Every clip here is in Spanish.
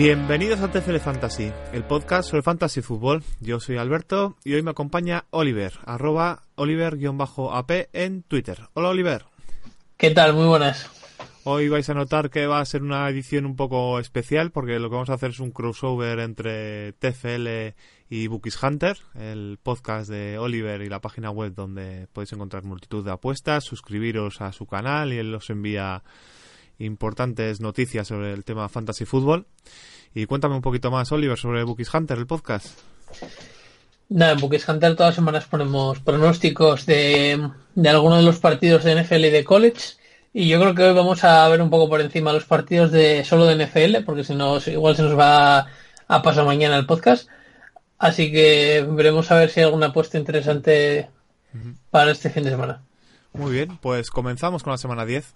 Bienvenidos a TCL Fantasy, el podcast sobre fantasy fútbol. Yo soy Alberto y hoy me acompaña Oliver, arroba Oliver-AP en Twitter. Hola Oliver. ¿Qué tal? Muy buenas. Hoy vais a notar que va a ser una edición un poco especial porque lo que vamos a hacer es un crossover entre TFL y Bookies Hunter, el podcast de Oliver y la página web donde podéis encontrar multitud de apuestas, suscribiros a su canal y él os envía importantes noticias sobre el tema fantasy fútbol. Y cuéntame un poquito más, Oliver, sobre Bookies Hunter, el podcast. Nada, en Bookies Hunter todas las semanas ponemos pronósticos de, de algunos de los partidos de NFL y de college. Y yo creo que hoy vamos a ver un poco por encima los partidos de solo de NFL, porque si no, igual se nos va a pasar mañana el podcast. Así que veremos a ver si hay alguna apuesta interesante para este fin de semana. Muy bien, pues comenzamos con la semana 10.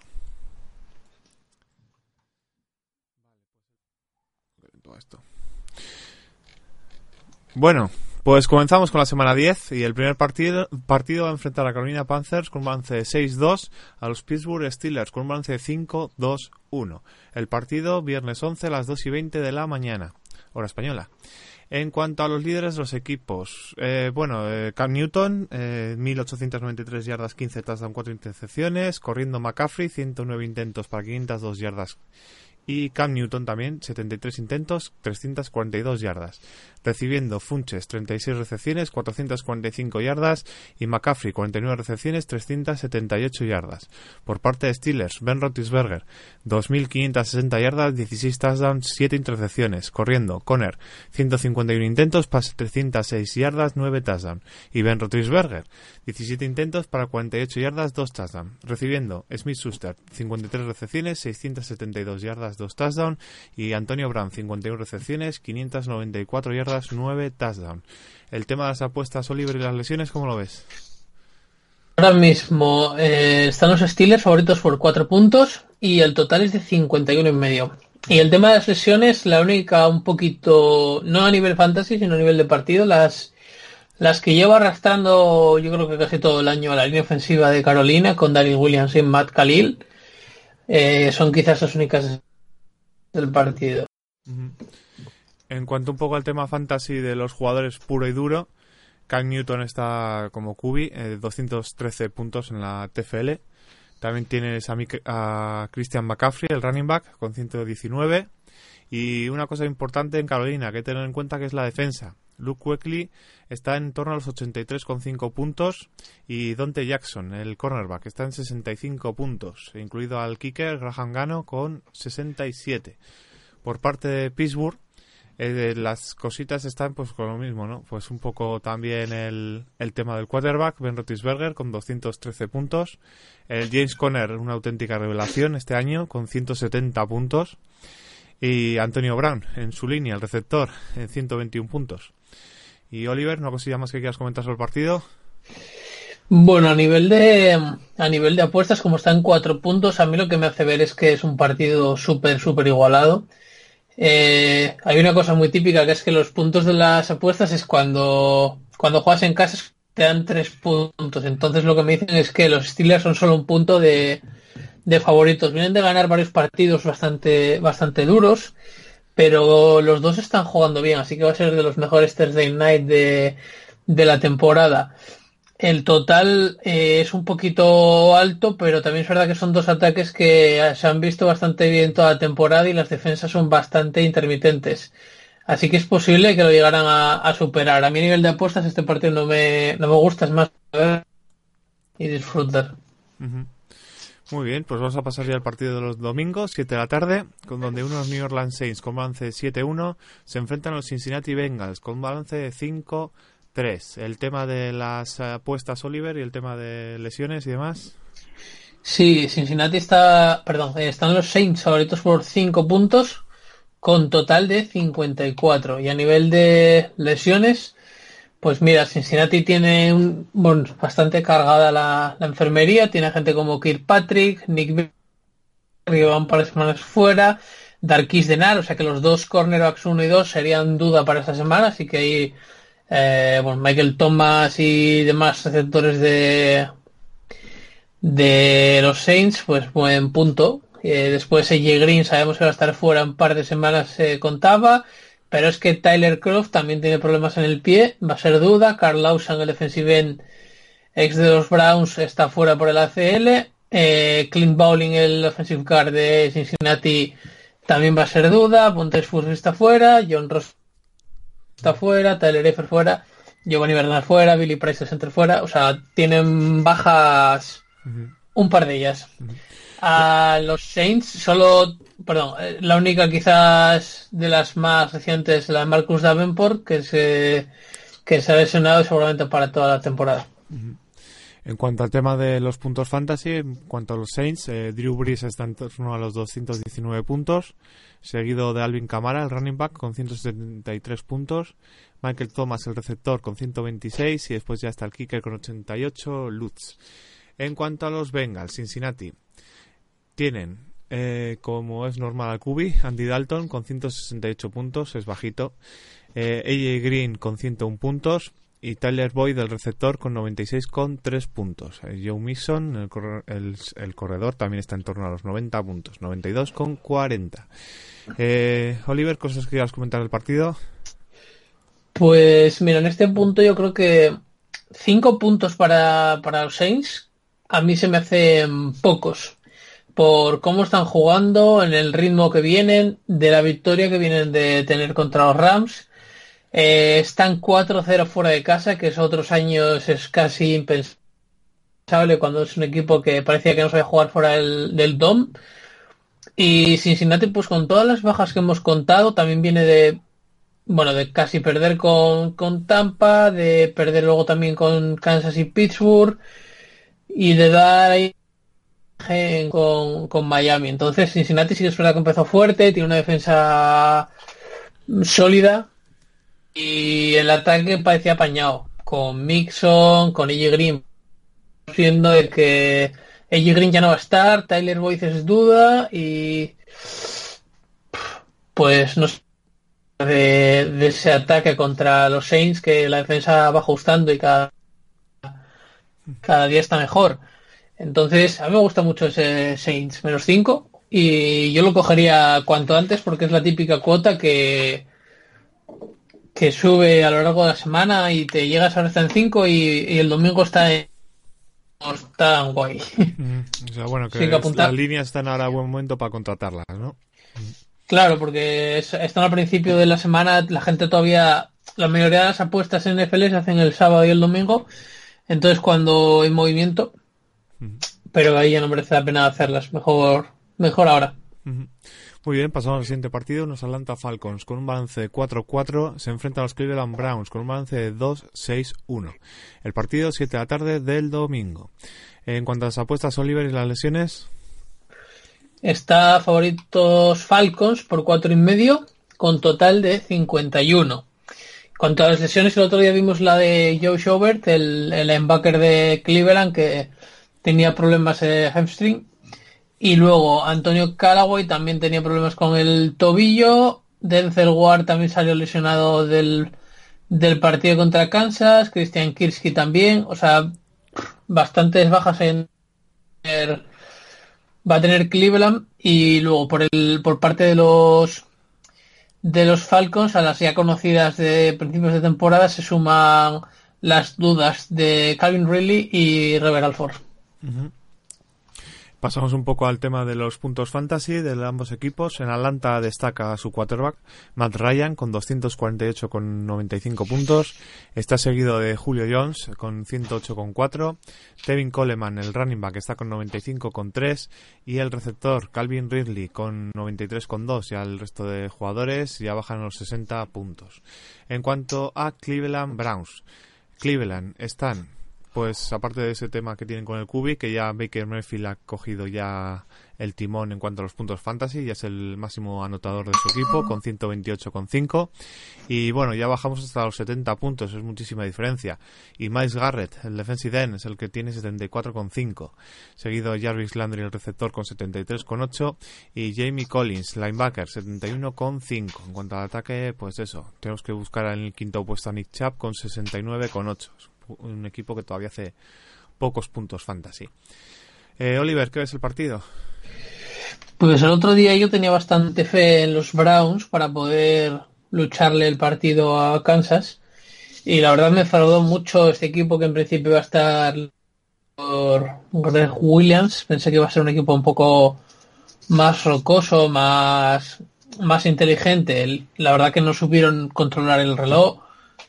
Bueno, pues comenzamos con la semana 10 y el primer partido, partido va a enfrentar a Carolina Panthers con un balance de 6-2 a los Pittsburgh Steelers con un balance de 5-2-1. El partido viernes 11 a las 2 y 20 de la mañana, hora española. En cuanto a los líderes de los equipos, eh, bueno, eh, Cam Newton, eh, 1893 yardas, 15 touchdowns, 4 intercepciones, corriendo McCaffrey, 109 intentos para 502 yardas y Cam Newton también, 73 intentos, 342 yardas. Recibiendo Funches, 36 recepciones, 445 yardas. Y McCaffrey, 49 recepciones, 378 yardas. Por parte de Steelers, Ben Roethlisberger, 2.560 yardas, 16 touchdowns, 7 intercepciones. Corriendo, Conner, 151 intentos, para 306 yardas, 9 touchdowns. Y Ben Roethlisberger, 17 intentos para 48 yardas, 2 touchdowns. Recibiendo Smith Schuster, 53 recepciones, 672 yardas, 2 touchdowns. Y Antonio Brown, 51 recepciones, 594 yardas, 9 touchdowns. El tema de las apuestas, Oliver, y las lesiones, ¿cómo lo ves? Ahora mismo eh, están los Steelers favoritos por 4 puntos y el total es de 51 y medio. Y el tema de las lesiones, la única un poquito, no a nivel fantasy, sino a nivel de partido, las, las que lleva arrastrando yo creo que casi todo el año a la línea ofensiva de Carolina con Daniel Williams y Matt Khalil, eh, son quizás las únicas del partido. En cuanto un poco al tema fantasy de los jugadores puro y duro, Cam Newton está como cubi, eh, 213 puntos en la TFL. También tienes a, a, Christian McCaffrey, el running back, con 119. Y una cosa importante en Carolina que tener en cuenta que es la defensa. Luke Weekly está en torno a los 83,5 puntos y Dante Jackson, el cornerback, está en 65 puntos, incluido al kicker Graham Gano con 67. Por parte de Pittsburgh, eh, las cositas están pues con lo mismo, ¿no? Pues un poco también el, el tema del quarterback, Ben Roethlisberger con 213 puntos, el James Conner, una auténtica revelación este año con 170 puntos y Antonio Brown en su línea, el receptor, en 121 puntos. Y Oliver, ¿no cosilla más que quieras comentar sobre el partido? Bueno, a nivel de a nivel de apuestas, como está en cuatro puntos, a mí lo que me hace ver es que es un partido súper, súper igualado. Eh, hay una cosa muy típica que es que los puntos de las apuestas es cuando, cuando juegas en casa te dan tres puntos. Entonces lo que me dicen es que los Steelers son solo un punto de, de favoritos. Vienen de ganar varios partidos bastante, bastante duros, pero los dos están jugando bien, así que va a ser de los mejores Thursday Night de, de la temporada. El total eh, es un poquito alto, pero también es verdad que son dos ataques que se han visto bastante bien toda la temporada y las defensas son bastante intermitentes. Así que es posible que lo llegaran a, superar. A mi nivel de apuestas este partido no me, no me gusta, es más y disfrutar. Muy bien, pues vamos a pasar ya al partido de los domingos, 7 de la tarde, con donde unos New Orleans Saints con balance 7-1 se enfrentan a los Cincinnati Bengals con balance de 5 Tres. El tema de las apuestas, Oliver, y el tema de lesiones y demás. Sí, Cincinnati está, perdón, eh, están los Saints favoritos por 5 puntos con total de 54. Y a nivel de lesiones, pues mira, Cincinnati tiene un, bastante cargada la, enfermería. Tiene gente como Kirkpatrick, Nick van un par de semanas fuera, Darkis Denar, o sea que los dos cornerbacks 1 y 2 serían duda para esta semana, así que ahí eh, Michael Thomas y demás receptores de de los Saints, pues buen punto. después AJ Green sabemos que va a estar fuera un par de semanas, se contaba. Pero es que Tyler Croft también tiene problemas en el pie, va a ser duda. Carl Lawson, el defensive end ex de los Browns, está fuera por el ACL. Eh, Clint Bowling, el offensive guard de Cincinnati, también va a ser duda. Pontes Fus está fuera. John Ross está fuera. Tyler Effer fuera. Giovanni Bernard fuera. Billy Price, center fuera. O sea, tienen bajas un par de ellas. A los Saints solo, perdón, eh, la única quizás de las más recientes, la de Marcus Davenport, que se, que se ha lesionado seguramente para toda la temporada. En cuanto al tema de los puntos fantasy, en cuanto a los Saints, eh, Drew Brees está en torno a los 219 puntos, seguido de Alvin Kamara, el running back, con 173 puntos, Michael Thomas, el receptor, con 126, y después ya está el kicker con 88, Lutz. En cuanto a los Bengals, Cincinnati, tienen, eh, como es normal al QB, Andy Dalton con 168 puntos, es bajito, eh, AJ Green con 101 puntos, y Tyler Boyd del receptor con 96 con 3 puntos. Eh, Joe Mixon, el, corredor, también está en torno a los 90 puntos, 92 con 40. Eh, Oliver, cosas que quieras comentar del partido. Pues mira, en este punto yo creo que 5 puntos para, para los Saints a mí se me hacen pocos por cómo están jugando, en el ritmo que vienen, de la victoria que vienen de tener contra los Rams eh, están 4-0 fuera de casa, que es otros años es casi impensable cuando es un equipo que parecía que no sabía jugar fuera del, DOM. Y Cincinnati, pues con todas las bajas que hemos contado, también viene de, bueno, de casi perder con, con Tampa, de perder luego también con Kansas y Pittsburgh, y de dar ahí con, con Miami. Entonces Cincinnati sí que es verdad que empezó fuerte, tiene una defensa sólida, y el ataque parecía apañado, con Mixon, con AJ Green, siendo de que AJ Green ya no va a estar, Tyler Boyd es duda y pues no sé de, ese ataque contra los Saints que la defensa va ajustando y cada, cada día está mejor. Entonces, a mí me gusta mucho ese Saints menos 5 y yo lo cogería cuanto antes porque es la típica cuota que que sube a lo largo de la semana y te llegas ahora está en 5 y, el domingo está en está guay. Mm, o sea, bueno, que, las líneas están ahora a buen momento para contratarlas, ¿no? Claro, porque están al principio de la semana, la gente todavía, la mayoría de las apuestas en NFL se hacen el sábado y el domingo, entonces cuando hay movimiento, pero ahí ya no merece la pena hacerlas, mejor, mejor ahora. Muy bien, pasamos al siguiente partido. Nos Atlanta Falcons con un balance de 4-4. Se enfrenta a los Cleveland Browns con un balance de 2-6-1. El partido 7 de la tarde del domingo. En cuanto a las apuestas, Oliver y las lesiones. Está favoritos Falcons por cuatro y medio con total de 51. En cuanto a las lesiones, el otro día vimos la de Joe Schobert, el, el linebacker de Cleveland que tenía problemas de hamstring y luego Antonio Callaway también tenía problemas con el tobillo. Denzel Ward también salió lesionado del, del partido contra Kansas. Christian Kirski también. O sea, bastantes bajas en va a tener Cleveland y luego por el por parte de los de los Falcons a las ya conocidas de principios de temporada se suman las dudas de Calvin Ridley y Robert Alford. Pasamos un poco al tema de los puntos fantasy de ambos equipos. En Atlanta destaca su quarterback, Matt Ryan, con 248,95 puntos. Está seguido de Julio Jones, con 108,4. Tevin Coleman, el running back, está con 95,3. Y el receptor, Calvin Ridley, con 93,2. Ya el resto de jugadores ya bajan los 60 puntos. En cuanto a Cleveland Browns. Cleveland están pues aparte de ese tema que tienen con el Cubi, que ya Baker Mayfield ha cogido ya el timón en cuanto a los puntos fantasy, ya es el máximo anotador de su equipo con 128,5 y bueno, ya bajamos hasta los 70 puntos, es muchísima diferencia. Y Miles Garrett, el defensive end, es el que tiene 74,5, seguido Jarvis Landry, el receptor con 73,8 y Jamie Collins, linebacker, 71,5. En cuanto al ataque, pues eso, tenemos que buscar en el quinto puesto a Nick Chubb con 69,8 un equipo que todavía hace pocos puntos fantasy. Eh, Oliver, ¿qué ves el partido? Pues el otro día yo tenía bastante fe en los Browns para poder lucharle el partido a Kansas y la verdad me fraudó mucho este equipo que en principio iba a estar por Greg Williams. Pensé que iba a ser un equipo un poco más rocoso, más, más inteligente. La verdad que no supieron controlar el reloj.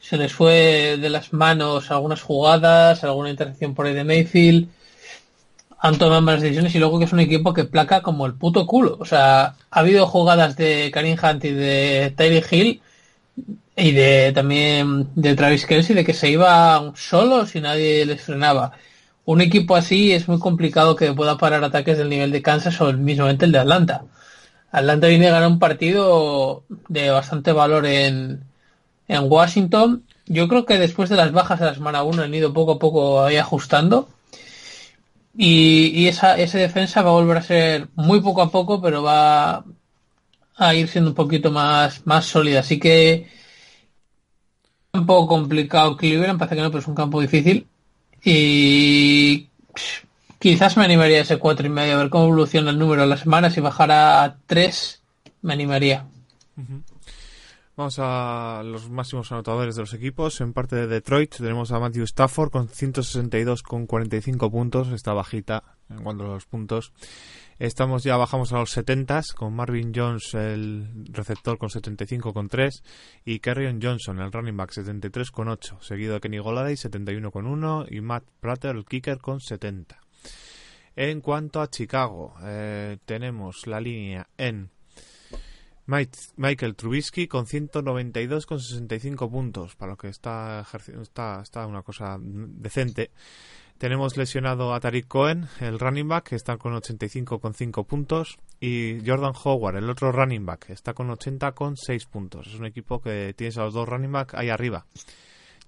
Se les fue de las manos algunas jugadas, alguna interacción por ahí de Mayfield. Han tomado malas decisiones y luego que es un equipo que placa como el puto culo. O sea, ha habido jugadas de Karim Hunt y de Tyree Hill y de también de Travis Kelsey de que se iba solo si nadie les frenaba. Un equipo así es muy complicado que pueda parar ataques del nivel de Kansas o mismamente el de Atlanta. Atlanta viene a ganar un partido de bastante valor en, en Washington. Yo creo que después de las bajas de la semana 1 han ido poco a poco ahí ajustando. Y, y esa, esa defensa va a volver a ser muy poco a poco, pero va a ir siendo un poquito más, más sólida. Así que un poco complicado Cleveland, parece que no, pero es un campo difícil. Y quizás me animaría ese cuatro y medio, a ver cómo evoluciona el número de las semanas. Si bajara a 3, me animaría. Vamos a los máximos anotadores de los equipos. En parte de Detroit tenemos a Matthew Stafford con 162 con 45 puntos. Está bajita en cuanto a los puntos. Estamos ya bajamos a los 70 con Marvin Jones, el receptor con 75 con 3 y Kerryon Johnson, el running back 73 con 8, seguido de Kenny Goladay 71 con 1 y Matt Prater, el kicker con 70. En cuanto a Chicago, eh, tenemos la línea en Michael Trubisky con 192 con 65 puntos, para lo que está está, está una cosa decente. Tenemos lesionado a Tariq Cohen, el running back, que está con 85 con 5 puntos. Y Jordan Howard, el otro running back, está con 80 con 6 puntos. Es un equipo que tienes a los dos running back ahí arriba.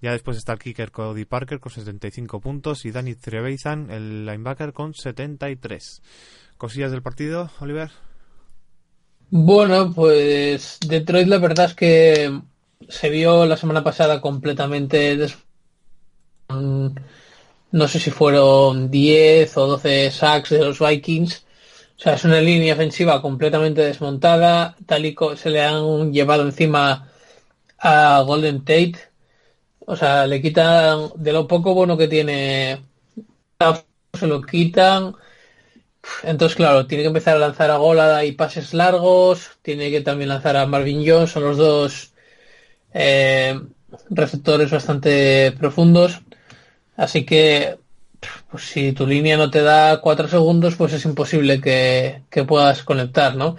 Ya después está el kicker Cody Parker con 75 puntos y Danny Trevathan, el linebacker, con 73. ¿Cosillas del partido, Oliver? Bueno, pues Detroit la verdad es que se vio la semana pasada completamente des no sé si fueron 10 o 12 sacks de los Vikings. O sea, es una línea ofensiva completamente desmontada. Tal y se le han llevado encima a Golden Tate. O sea, le quitan de lo poco bueno que tiene, se lo quitan. Entonces, claro, tiene que empezar a lanzar a Golada y pases largos. Tiene que también lanzar a Marvin Jones. Son los dos eh, receptores bastante profundos. Así que, pues si tu línea no te da cuatro segundos, pues es imposible que, puedas conectar, ¿no?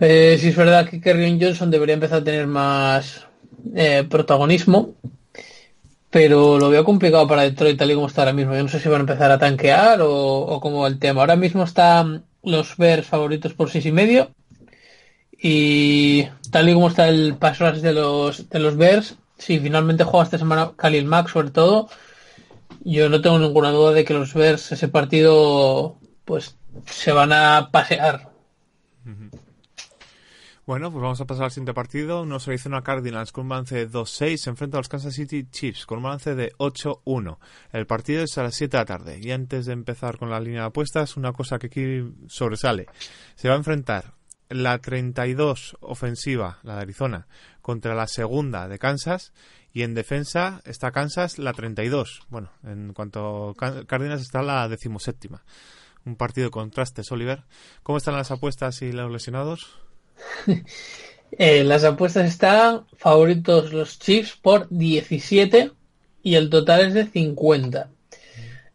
Eh, si es verdad que Kerryon Johnson debería empezar a tener más eh, protagonismo, pero lo veo complicado para Detroit tal y como está ahora mismo. Yo no sé si van a empezar a tanquear o, o cómo va el tema. Ahora mismo están los Bears favoritos por seis y medio y tal y como está el pass de los de los Bears, si finalmente juega esta semana Khalil Mack sobre todo, yo no tengo ninguna duda de que los Bears ese partido pues se van a pasear. Bueno, pues vamos a pasar al siguiente partido. Nos Arizona Cardinals con un balance de 2-6 se enfrenta a los Kansas City Chiefs con un balance de 8-1. El partido es a las 7 de la tarde. Y antes de empezar con la línea de apuestas, una cosa que aquí sobresale. Se va a enfrentar la 32 ofensiva, la de Arizona, contra la segunda de Kansas y en defensa está Kansas la 32. Bueno, en cuanto a Cárdenas está la decimoséptima. Un partido de contrastes, Oliver. ¿Cómo están las apuestas y los lesionados? Eh, las apuestas están favoritos los Chiefs por 17 y el total es de 50.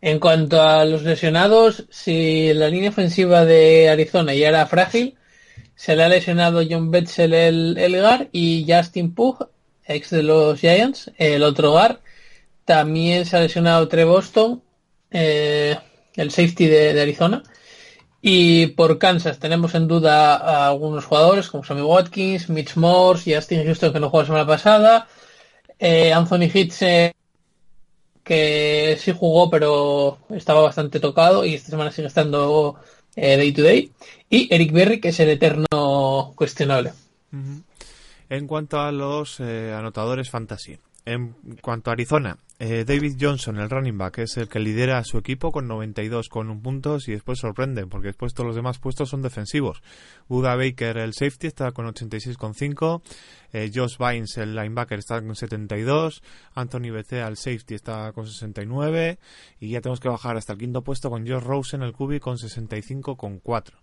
En cuanto a los lesionados, si la línea ofensiva de Arizona ya era frágil, se le ha lesionado John Betzel el Elgar y Justin Pugh ex de los Giants, el otro hogar. También se ha lesionado Tre Boston, eh, el safety de, Arizona. Y por Kansas tenemos en duda a algunos jugadores como Sammy Watkins, Mitch Morse, Justin Houston que no jugó la semana pasada, eh, Anthony Hitz que sí jugó pero estaba bastante tocado y esta semana sigue estando eh, day to day, y Eric Berry que es el eterno cuestionable. En cuanto a los eh, anotadores fantasy, En cuanto a Arizona, eh, David Johnson, el running back, es el que lidera a su equipo con 92 con un puntos y después sorprende porque después todos los demás puestos son defensivos. Buda Baker, el safety, está con 86 con 5. Eh, Josh Vines, el linebacker, está con 72. Anthony Bethea, el safety, está con 69. Y ya tenemos que bajar hasta el quinto puesto con Josh Rosen, el QB, con 65 con 4.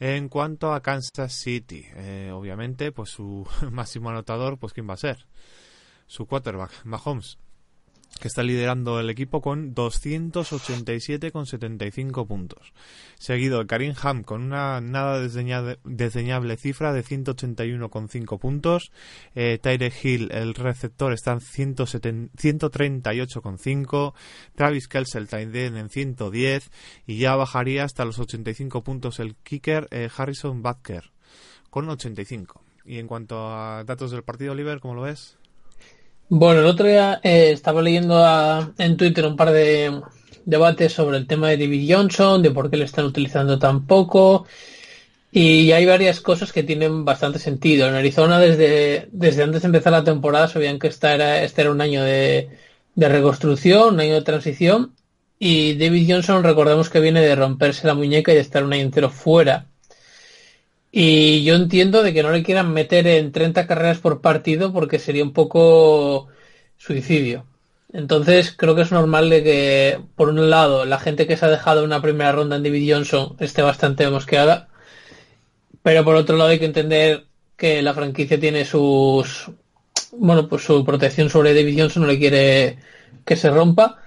En cuanto a Kansas City, eh, obviamente, pues su máximo anotador, pues quién va a ser su quarterback, Mahomes, que está liderando el equipo con 287,75 puntos. Seguido de Karim Ham con una nada desdeñable cifra de 181,5 puntos. Eh, Tyre Hill, el receptor, está en 138,5. Travis Kelce, el en 110. Y ya bajaría hasta los 85 puntos el kicker eh, Harrison Butker con 85. Y en cuanto a datos del partido, Oliver, ¿cómo lo ves? Bueno, el otro día eh, estaba leyendo en Twitter un par de debates sobre el tema de David Johnson, de por qué le están utilizando tan poco. Y hay varias cosas que tienen bastante sentido. En Arizona, desde, desde antes de empezar la temporada, sabían que este era, este era un año de, de reconstrucción, un año de transición. Y David Johnson, recordemos que viene de romperse la muñeca y de estar un año entero fuera. Y yo entiendo de que no le quieran meter en 30 carreras por partido porque sería un poco suicidio. Entonces creo que es normal de que, por un lado, la gente que se ha dejado una primera ronda en David Johnson esté bastante mosqueada, pero por otro lado hay que entender que la franquicia tiene sus, bueno, pues su protección sobre David Johnson no le quiere que se rompa,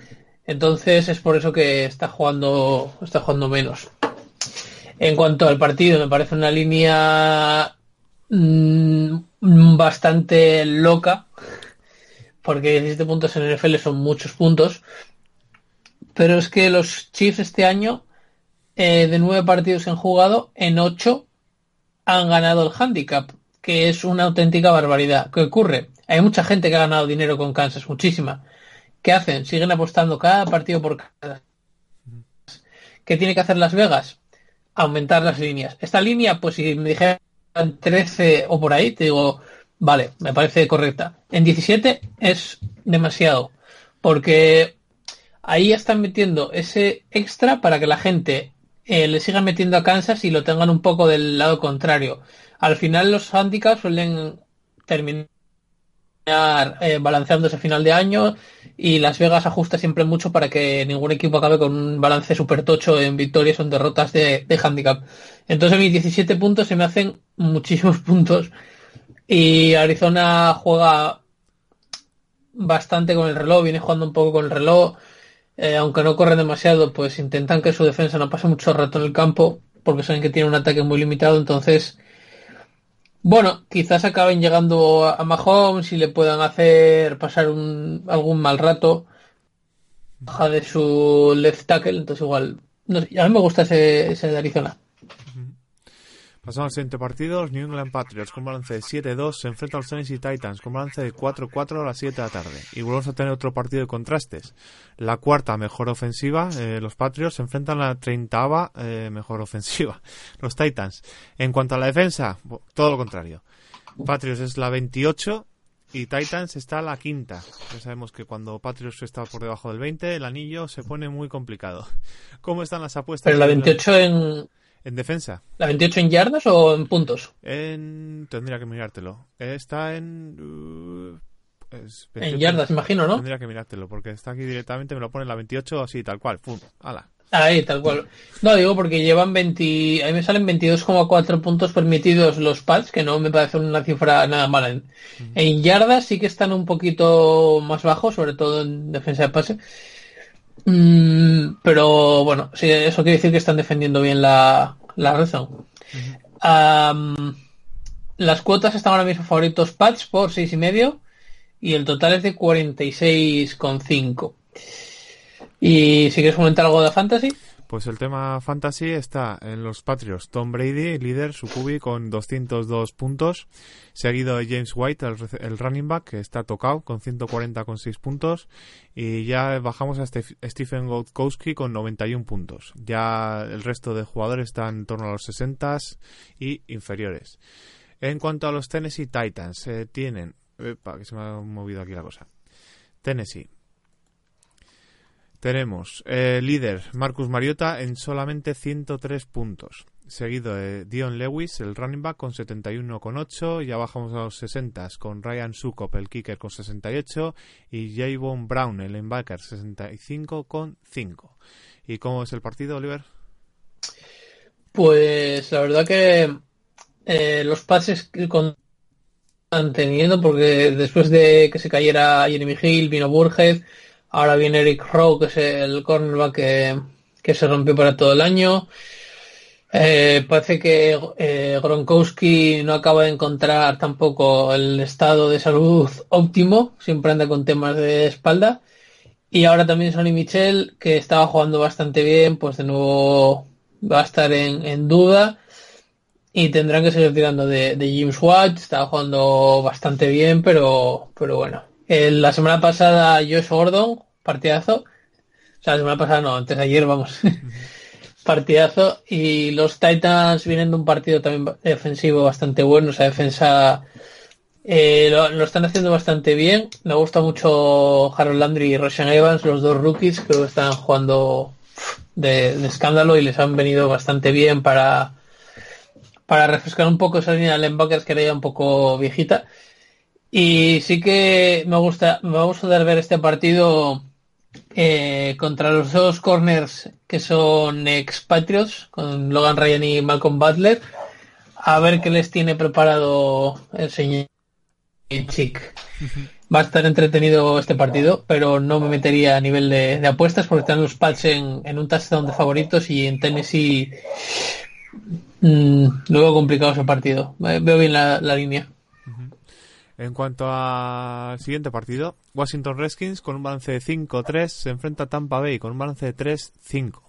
entonces es por eso que está jugando, está jugando menos. En cuanto al partido, me parece una línea mm, bastante loca, porque 17 puntos en el NFL son muchos puntos. Pero es que los Chiefs este año, eh, de nueve partidos que han jugado, en ocho han ganado el handicap, que es una auténtica barbaridad. ¿Qué ocurre? Hay mucha gente que ha ganado dinero con Kansas, muchísima. ¿Qué hacen? Siguen apostando cada partido por cada. ¿Qué tiene que hacer Las Vegas? Aumentar las líneas. Esta línea, pues si me dijeran 13 o por ahí, te digo, vale, me parece correcta. En 17 es demasiado, porque ahí están metiendo ese extra para que la gente eh, le siga metiendo a Kansas y lo tengan un poco del lado contrario. Al final los handicaps suelen terminar eh, balanceándose a final de año y Las Vegas ajusta siempre mucho para que ningún equipo acabe con un balance super tocho en victorias o en derrotas de, handicap. Entonces mis 17 puntos se me hacen muchísimos puntos y Arizona juega bastante con el reloj, viene jugando un poco con el reloj, eh, aunque no corren demasiado, pues intentan que su defensa no pase mucho rato en el campo porque saben que tiene un ataque muy limitado, entonces bueno, quizás acaben llegando a Mahomes y le puedan hacer pasar un, algún mal rato. Baja de su left tackle, entonces igual. a mí me gusta ese, ese de Arizona. Pasamos al siguiente partido. Los New England Patriots con balance de 7-2 se enfrentan a los Tennessee Titans con balance de 4-4 a las 7 de la tarde. Y volvemos a tener otro partido de contrastes. La cuarta mejor ofensiva, eh, los Patriots se enfrentan a la treintava eh, mejor ofensiva, los Titans. En cuanto a la defensa, todo lo contrario. Patriots es la 28 y Titans está la quinta. Ya sabemos que cuando Patriots está por debajo del 20, el anillo se pone muy complicado. ¿Cómo están las apuestas? Pero la 28 en, en defensa. ¿La 28 en yardas o en puntos? En... Tendría que mirártelo. Está en... Uh, en yardas, imagino, ¿no? Tendría que mirártelo, porque está aquí directamente, me lo pone en la 28 así, tal cual. ¡Pum! ¡Hala! Ahí, tal cual. No, digo porque llevan 20... Ahí me salen 22,4 puntos permitidos los pads, que no me parece una cifra nada mala. En, yardas sí que están un poquito más bajos, sobre todo en defensa de pase. Mm, pero bueno, sí, eso quiere decir que están defendiendo bien la, la razón. las cuotas están ahora mismo favoritos Pats por seis y medio y el total es de 46,5. ¿Y si quieres comentar algo de Fantasy? Pues el tema fantasy está en los Patriots. Tom Brady, líder, su cubi con 202 puntos. Seguido de James White, el, running back, que está tocado con 140 con 6 puntos. Y ya bajamos a Stephen Gostkowski con 91 puntos. Ya el resto de jugadores están en torno a los 60 y inferiores. En cuanto a los Tennessee Titans, eh, tienen Epa, que se me ha movido aquí la cosa. Tennessee. Tenemos eh, líder Marcus Mariota en solamente 103 puntos. Seguido de Dion Lewis, el running back, con 71,8. Ya bajamos a los 60 con Ryan Sukop, el kicker, con 68. Y Javon Brown, el linebacker, 65,5. ¿Y cómo es el partido, Oliver? Pues la verdad que eh, los pases que están teniendo, porque después de que se cayera Jeremy Hill, vino Burgess, ahora viene Eric Rowe, que es el cornerback que, que se rompió para todo el año. Eh, parece que eh, Gronkowski no acaba de encontrar tampoco el estado de salud óptimo, siempre anda con temas de espalda. Y ahora también Sonny Michel, que estaba jugando bastante bien, pues de nuevo va a estar en, en duda. Y tendrán que seguir tirando de, James Watt, estaba jugando bastante bien, pero, pero bueno. La semana pasada Josh Gordon, partidazo. O sea, la semana pasada no, antes de ayer, vamos. partidazo. Y los Titans vienen de un partido también defensivo bastante bueno. O sea, defensa eh, lo, están haciendo bastante bien. Me gusta mucho Harold Landry y Roshan Evans, los dos rookies. Creo que están jugando de, escándalo y les han venido bastante bien para, para refrescar un poco esa línea de linebackers que era ya un poco viejita. Y sí que me gusta, me va a gustar ver este partido eh, contra los dos corners que son expatrios, con Logan Ryan y Malcolm Butler, a ver qué les tiene preparado el señor Chick. Va a estar entretenido este partido, pero no me metería a nivel de, apuestas porque están los Pats en, en, un touchdown de favoritos y en Tennessee mmm, luego complicado ese partido. Veo bien la, la línea. En cuanto al siguiente partido, Washington Redskins con un balance de 5-3 se enfrenta a Tampa Bay con un balance de 3-5.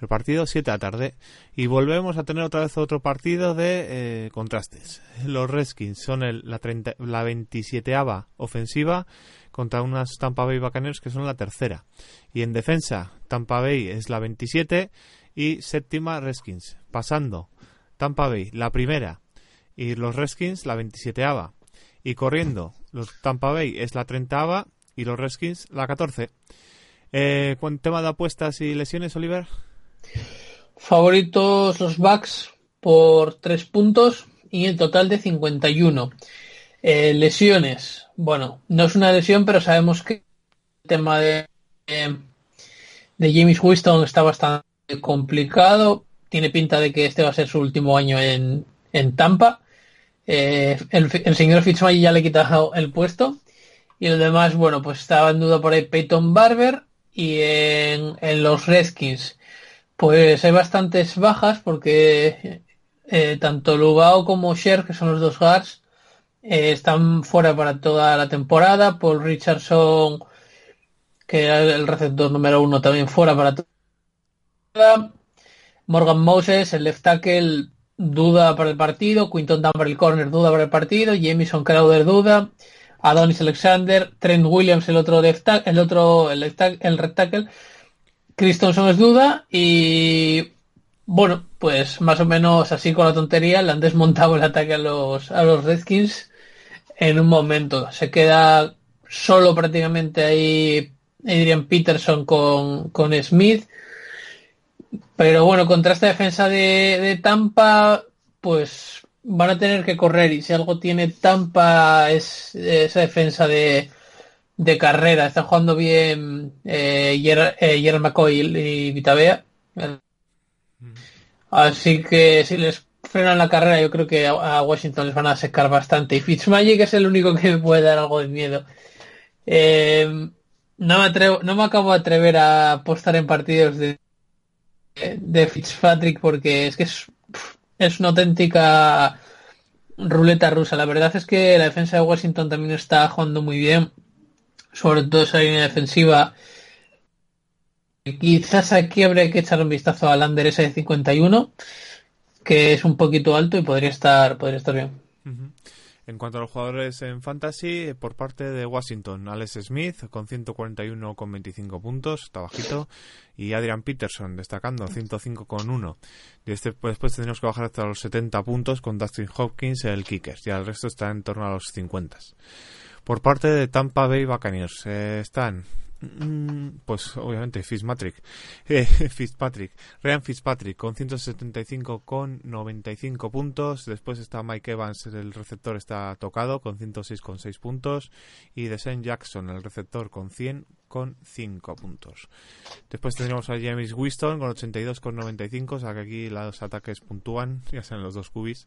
El partido 7 de la tarde. Y volvemos a tener otra vez otro partido de eh, contrastes. Los Redskins son el, la, 30, la 27 ofensiva contra unas Tampa Bay Buccaneers que son la tercera. Y en defensa, Tampa Bay es la 27 y séptima Redskins. Pasando, Tampa Bay la primera y los Redskins la 27 y corriendo, los Tampa Bay es la 30 y los Redskins la 14. Eh, con tema de apuestas y lesiones, Oliver. Favoritos los Bucks por 3 puntos y en total de 51. Eh, lesiones. Bueno, no es una lesión, pero sabemos que el tema de, de James Winston está bastante complicado. Tiene pinta de que este va a ser su último año en, en Tampa. Eh, el, señor Fitzmagic ya le ha quitado el puesto. Y lo demás, bueno, pues estaba en duda por ahí Peyton Barber. Y en, los Redskins, pues hay bastantes bajas porque eh, tanto Lugao como Sher, que son los dos guards, eh, están fuera para toda la temporada. Paul Richardson, que era el receptor número uno, también fuera para toda. Morgan Moses, el left tackle, duda para el partido, Quinton Dunbar el corner duda para el partido, Jamison Crowder duda, Adonis Alexander, Trent Williams el otro left el otro el, el red tackle, es duda y bueno, pues más o menos así con la tontería le han desmontado el ataque a los a los Redskins en un momento. Se queda solo prácticamente ahí Adrian Peterson con, con Smith pero bueno, contra esta defensa de, Tampa, pues van a tener que correr y si algo tiene Tampa es esa defensa de, carrera. Está jugando bien eh, eh McCoy y, Vitavea. Así que si les frenan la carrera, yo creo que a, Washington les van a secar bastante. Y Fitzmagic es el único que me puede dar algo de miedo. Eh, no, me atrevo, no me acabo de atrever a apostar en partidos de de Fitzpatrick porque es que es, es una auténtica ruleta rusa. La verdad es que la defensa de Washington también está jugando muy bien, sobre todo esa línea defensiva. Quizás aquí habría que echar un vistazo al Lander ese de 51, que es un poquito alto y podría estar, podría estar bien. En cuanto a los jugadores en fantasy, por parte de Washington, Alex Smith con 141 con 25 puntos, está bajito, y Adrian Peterson destacando 105 con 1. Y este, pues, después tendremos que bajar hasta los 70 puntos con Dustin Hopkins, el kicker, y el resto está en torno a los 50. Por parte de Tampa Bay Buccaneers eh, están pues obviamente Fitzpatrick, eh, Fitzpatrick, Ryan Fitzpatrick con 175 con 95 puntos, después está Mike Evans, el receptor está tocado con 106 con 6 puntos. Y Deshaun Jackson, el receptor con 100 con 5 puntos. Después tendremos a James Winston con 82 con 95, o sea que aquí los ataques puntúan, ya sean los dos cubis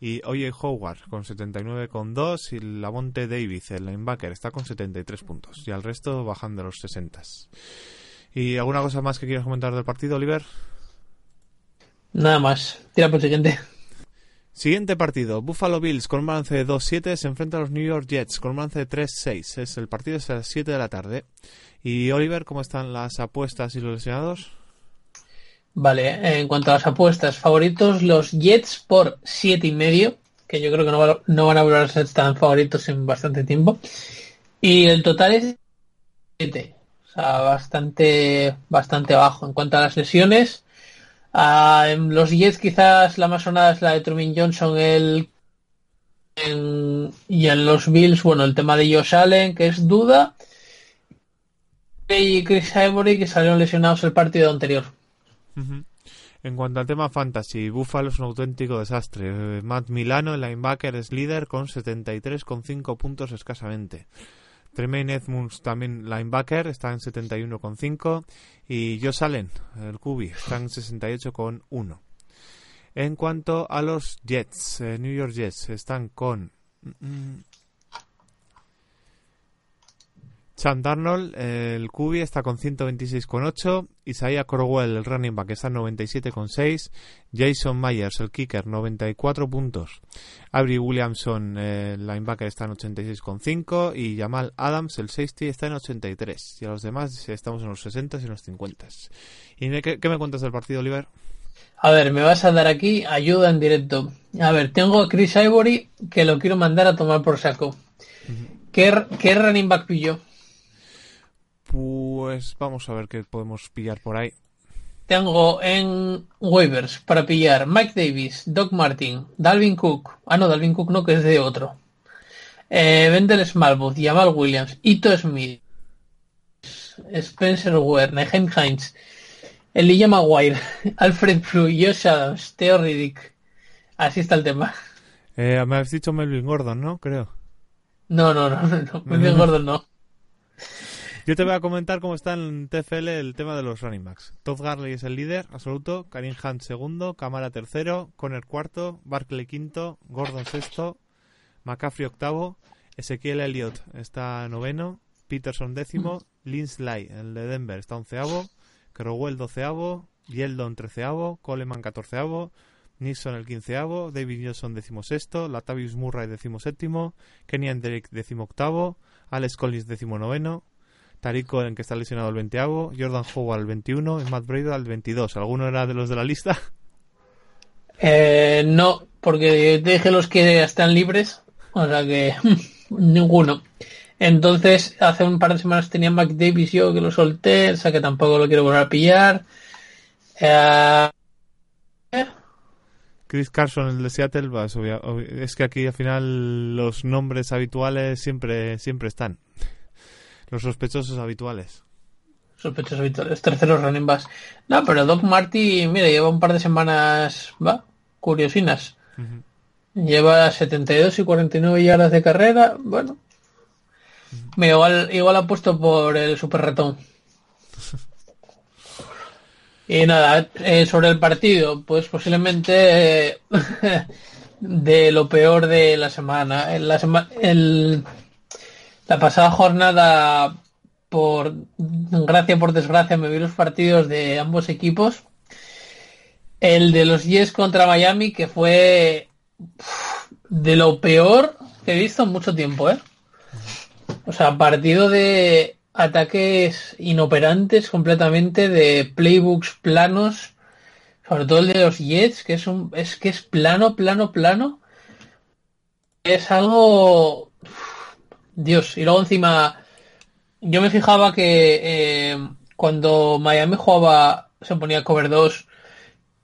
y Oye Howard con 79 con 2 y Lamonte Davis, el linebacker, está con 73 puntos y al resto bajan de los 60. ¿Y alguna cosa más que quieras comentar del partido, Oliver? Nada más. Tira por el siguiente. Siguiente partido, Buffalo Bills con un balance de 2-7 se enfrenta a los New York Jets con un balance de 3-6. Es el partido es a las 7 de la tarde. Y Oliver, ¿cómo están las apuestas y los lesionados? Vale, en cuanto a las apuestas, favoritos los Jets por siete y medio, que yo creo que no, no van a volver a ser tan favoritos en bastante tiempo. Y el total es 7, o sea, bastante, bastante bajo. En cuanto a las lesiones, en los Jets quizás la más sonada es la de Truman Johnson, el y en los Bills, bueno, el tema de Josh Allen, que es duda, y Chris Ivory, que salieron lesionados el partido anterior. En cuanto al tema fantasy, Buffalo es un auténtico desastre. Matt Milano, el linebacker, es líder con 73,5 puntos escasamente. Tremaine Edmunds, también linebacker, está en 71,5. Y Josh Allen, el QB, está en 68,1. En cuanto a los Jets, eh, New York Jets, están con... Mm, mm, Sam Darnold, el QB, está con 126,8. Isaiah Corwell, el running back, está en 97,6. Jason Myers, el kicker, 94 puntos. Avery Williamson, el linebacker, está en 86,5. Y Jamal Adams, el safety, está en 83. Y a los demás estamos en los 60 y en los 50. ¿Y qué, me cuentas del partido, Oliver? A ver, me vas a dar aquí ayuda en directo. A ver, tengo a Chris Ivory que lo quiero mandar a tomar por saco. ¿Qué, ¿Qué running back pilló? Pues vamos a ver qué podemos pillar por ahí. Tengo en waivers para pillar Mike Davis, Doc Martin, Dalvin Cook. Ah, no, Dalvin Cook no, que es de otro. Eh, Wendell Smallwood, Jamal Williams, Ito Smith, Spencer Ware, Nehem Hines, Elijah Maguire, Alfred Blue, Josh Adams, Theo Riddick. Así está el tema. Eh, me has dicho Melvin Gordon, ¿no? Creo. No, no, no, no, Melvin Gordon no. Yo te voy a comentar cómo está en TFL el tema de los running backs. Todd Garley es el líder absoluto, Karim Hunt segundo, Camara tercero, Conner cuarto, Barkley quinto, Gordon sexto, McCaffrey octavo, Ezequiel Elliott está noveno, Peterson décimo, Linsley, el de Denver, está onceavo, Crowell doceavo, Yeldon treceavo, Coleman catorceavo, Nixon el quinceavo, David Johnson decimosexto, Latavius Murray decimoséptimo, Kenny Drake decimoctavo, Alex Collins decimonoveno, Tariq en que está lesionado el 20 Jordan Howard al 21 y Matt Breda al 22. ¿Alguno era de los de la lista? Eh, no, porque dejé los que están libres, o sea que ninguno. Entonces, hace un par de semanas tenía Mac Davis yo que lo solté, o sea que tampoco lo quiero volver a pillar. Eh, Chris Carson, el de Seattle, es que aquí al final los nombres habituales siempre, siempre están. Los sospechosos habituales. Sospechosos habituales. Terceros running backs. No, pero Doc Marty, mira, lleva un par de semanas, va, curiosinas. Lleva 72 y 49 yardas de carrera. Bueno. igual, igual ha puesto por el super ratón. y nada, eh, sobre el partido, pues posiblemente de lo peor de la semana. La semana el la pasada jornada, por gracia por desgracia, me vi los partidos de ambos equipos. El de los Jets contra Miami, que fue de lo peor que he visto en mucho tiempo, ¿eh? O sea, partido de ataques inoperantes completamente, de playbooks planos, sobre todo el de los Jets, que es un, es que es plano, plano, plano. Es algo Dios, y luego encima, yo me fijaba que eh, cuando Miami jugaba, se ponía cover 2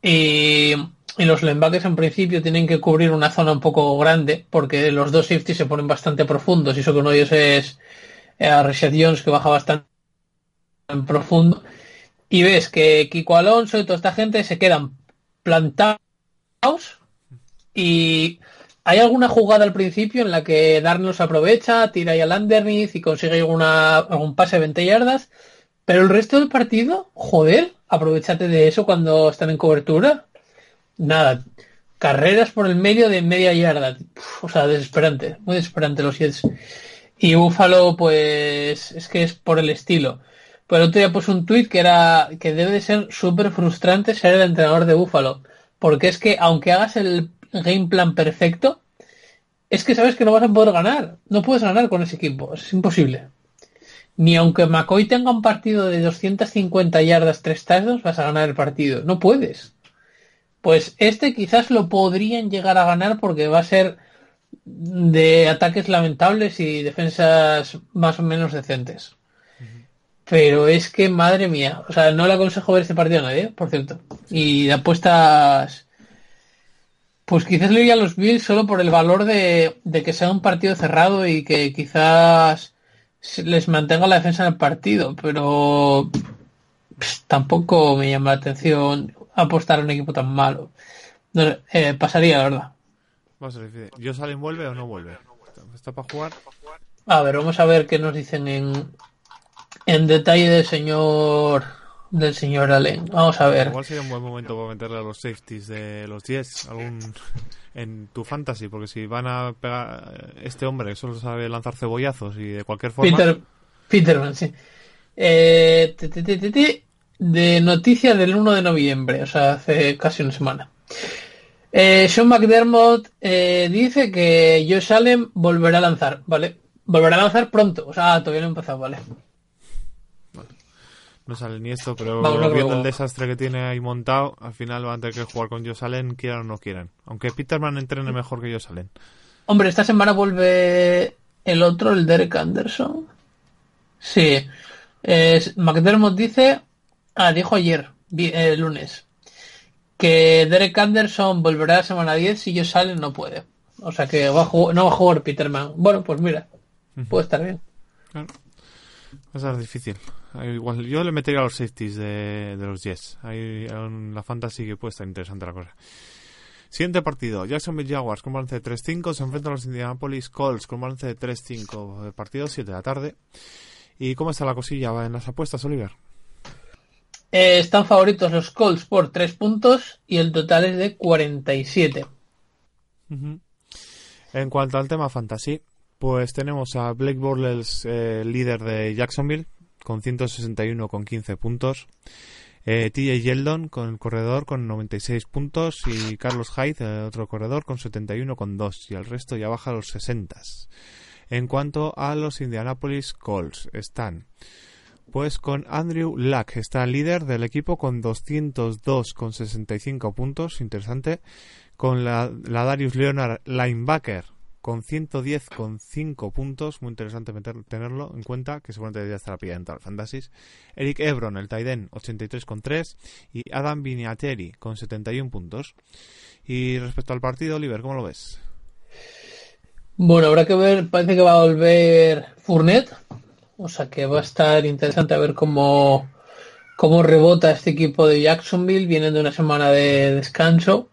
y y los linebackers en principio tienen que cubrir una zona un poco grande porque los dos safeties se ponen bastante profundos y eso que uno de ellos es eh, Richard Jones que baja bastante en profundo y ves que Kiko Alonso y toda esta gente se quedan plantados y hay alguna jugada al principio en la que Darnos aprovecha, tira ahí al underneath y consigue alguna, algún pase de 20 yardas, pero el resto del partido, joder, aprovechate de eso cuando están en cobertura. Nada, carreras por el medio de media yarda. o sea, desesperante, muy desesperante los Jets. Y Búfalo, pues es que es por el estilo. Pero otro día puse un tweet que era que debe de ser súper frustrante ser el entrenador de Búfalo. Porque es que aunque hagas el game plan perfecto, es que sabes que no vas a poder ganar. No puedes ganar con ese equipo. Es imposible. Ni aunque McCoy tenga un partido de 250 yardas, tres touchdowns, vas a ganar el partido. No puedes. Pues este quizás lo podrían llegar a ganar porque va a ser de ataques lamentables y defensas más o menos decentes. Pero es que, madre mía, o sea, no le aconsejo ver este partido a nadie, por cierto. Y de apuestas, pues quizás le iría a los Bills solo por el valor de, de que sea un partido cerrado y que quizás les mantenga la defensa en el partido, pero tampoco me llama la atención apostar a un equipo tan malo. Eh, pasaría, la verdad. ¿Yo salen vuelve o no vuelve? ¿Está para jugar? A ver, vamos a ver qué nos dicen en, en detalle del señor del señor Allen. Vamos a ver. Igual sería un buen momento para meterle a los safeties de los 10 algún en tu fantasy, porque si van a pegar este hombre que solo sabe lanzar cebollazos y de cualquier forma. Peter, Peterman, sí. Eh, de noticias del 1 de noviembre, o sea, hace casi una semana. Eh, Sean McDermott eh, dice que Josh Allen volverá a lanzar, ¿vale? Volverá a lanzar pronto, o sea, todavía no ha empezado, ¿vale? No sale ni esto, pero viendo el desastre que tiene ahí montado, al final van a tener que jugar con Josh Allen, quieran o no quieran. Aunque Peterman entrene mejor que Josh Allen. Hombre, esta semana vuelve el otro, el Derek Anderson. Sí. McDermott dice, ah, dijo ayer, el lunes, que Derek Anderson volverá a semana 10 si Josh Allen no puede. O sea que no va a jugar Peterman. Bueno, pues mira, puede estar bien. Va a ser difícil. Igual, yo le metería a los safeties de, los Jets. Ahí en la fantasy que puede estar interesante la cosa. Siguiente partido, Jacksonville Jaguars con balance de 3-5 se enfrenta a los Indianapolis Colts con balance de 3-5, partido 7 de la tarde. ¿Y cómo está la cosilla en las apuestas, Oliver? Eh, están favoritos los Colts por 3 puntos y el total es de 47. En cuanto al tema fantasy, pues tenemos a Blake Bortles, eh, líder de Jacksonville, con 161 con 15 puntos. Eh, TJ Yeldon con el corredor con 96 puntos y Carlos Hyde, otro corredor, con 71 con 2 y el resto ya baja a los 60. En cuanto a los Indianapolis Colts, están pues con Andrew Luck, está líder del equipo con 202 con 65 puntos, interesante, con la Darius Leonard linebacker con 110,5 puntos. Muy interesante tenerlo en cuenta, que seguramente ya estará pillado en fantasies. Eric Ebron, el Taiden, 83,3. Y Adam Viniateri, con 71 puntos. Y respecto al partido, Oliver, ¿cómo lo ves? Bueno, habrá que ver, parece que va a volver Fournet. O sea que va a estar interesante a ver cómo, cómo rebota este equipo de Jacksonville. Vienen de una semana de descanso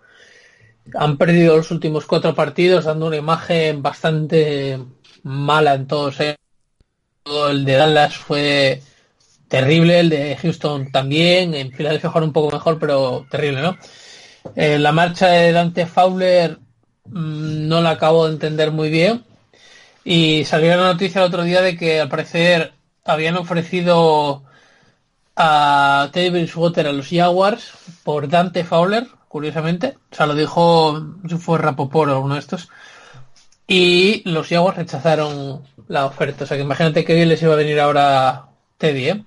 han perdido los últimos cuatro partidos dando una imagen bastante mala en todos. ¿eh? El de Dallas fue terrible, el de Houston también, en Filadelfia un poco mejor, pero terrible, ¿no? Eh, la marcha de Dante Fowler mm, no la acabo de entender muy bien. Y salió la noticia el otro día de que al parecer habían ofrecido a Teddy Bridgewater a los Jaguars por Dante Fowler, curiosamente. O sea, lo dijo, si fue Rapoport o uno de estos. Y los Jaguars rechazaron la oferta. O sea, que imagínate que bien les iba a venir ahora Teddy, ¿eh?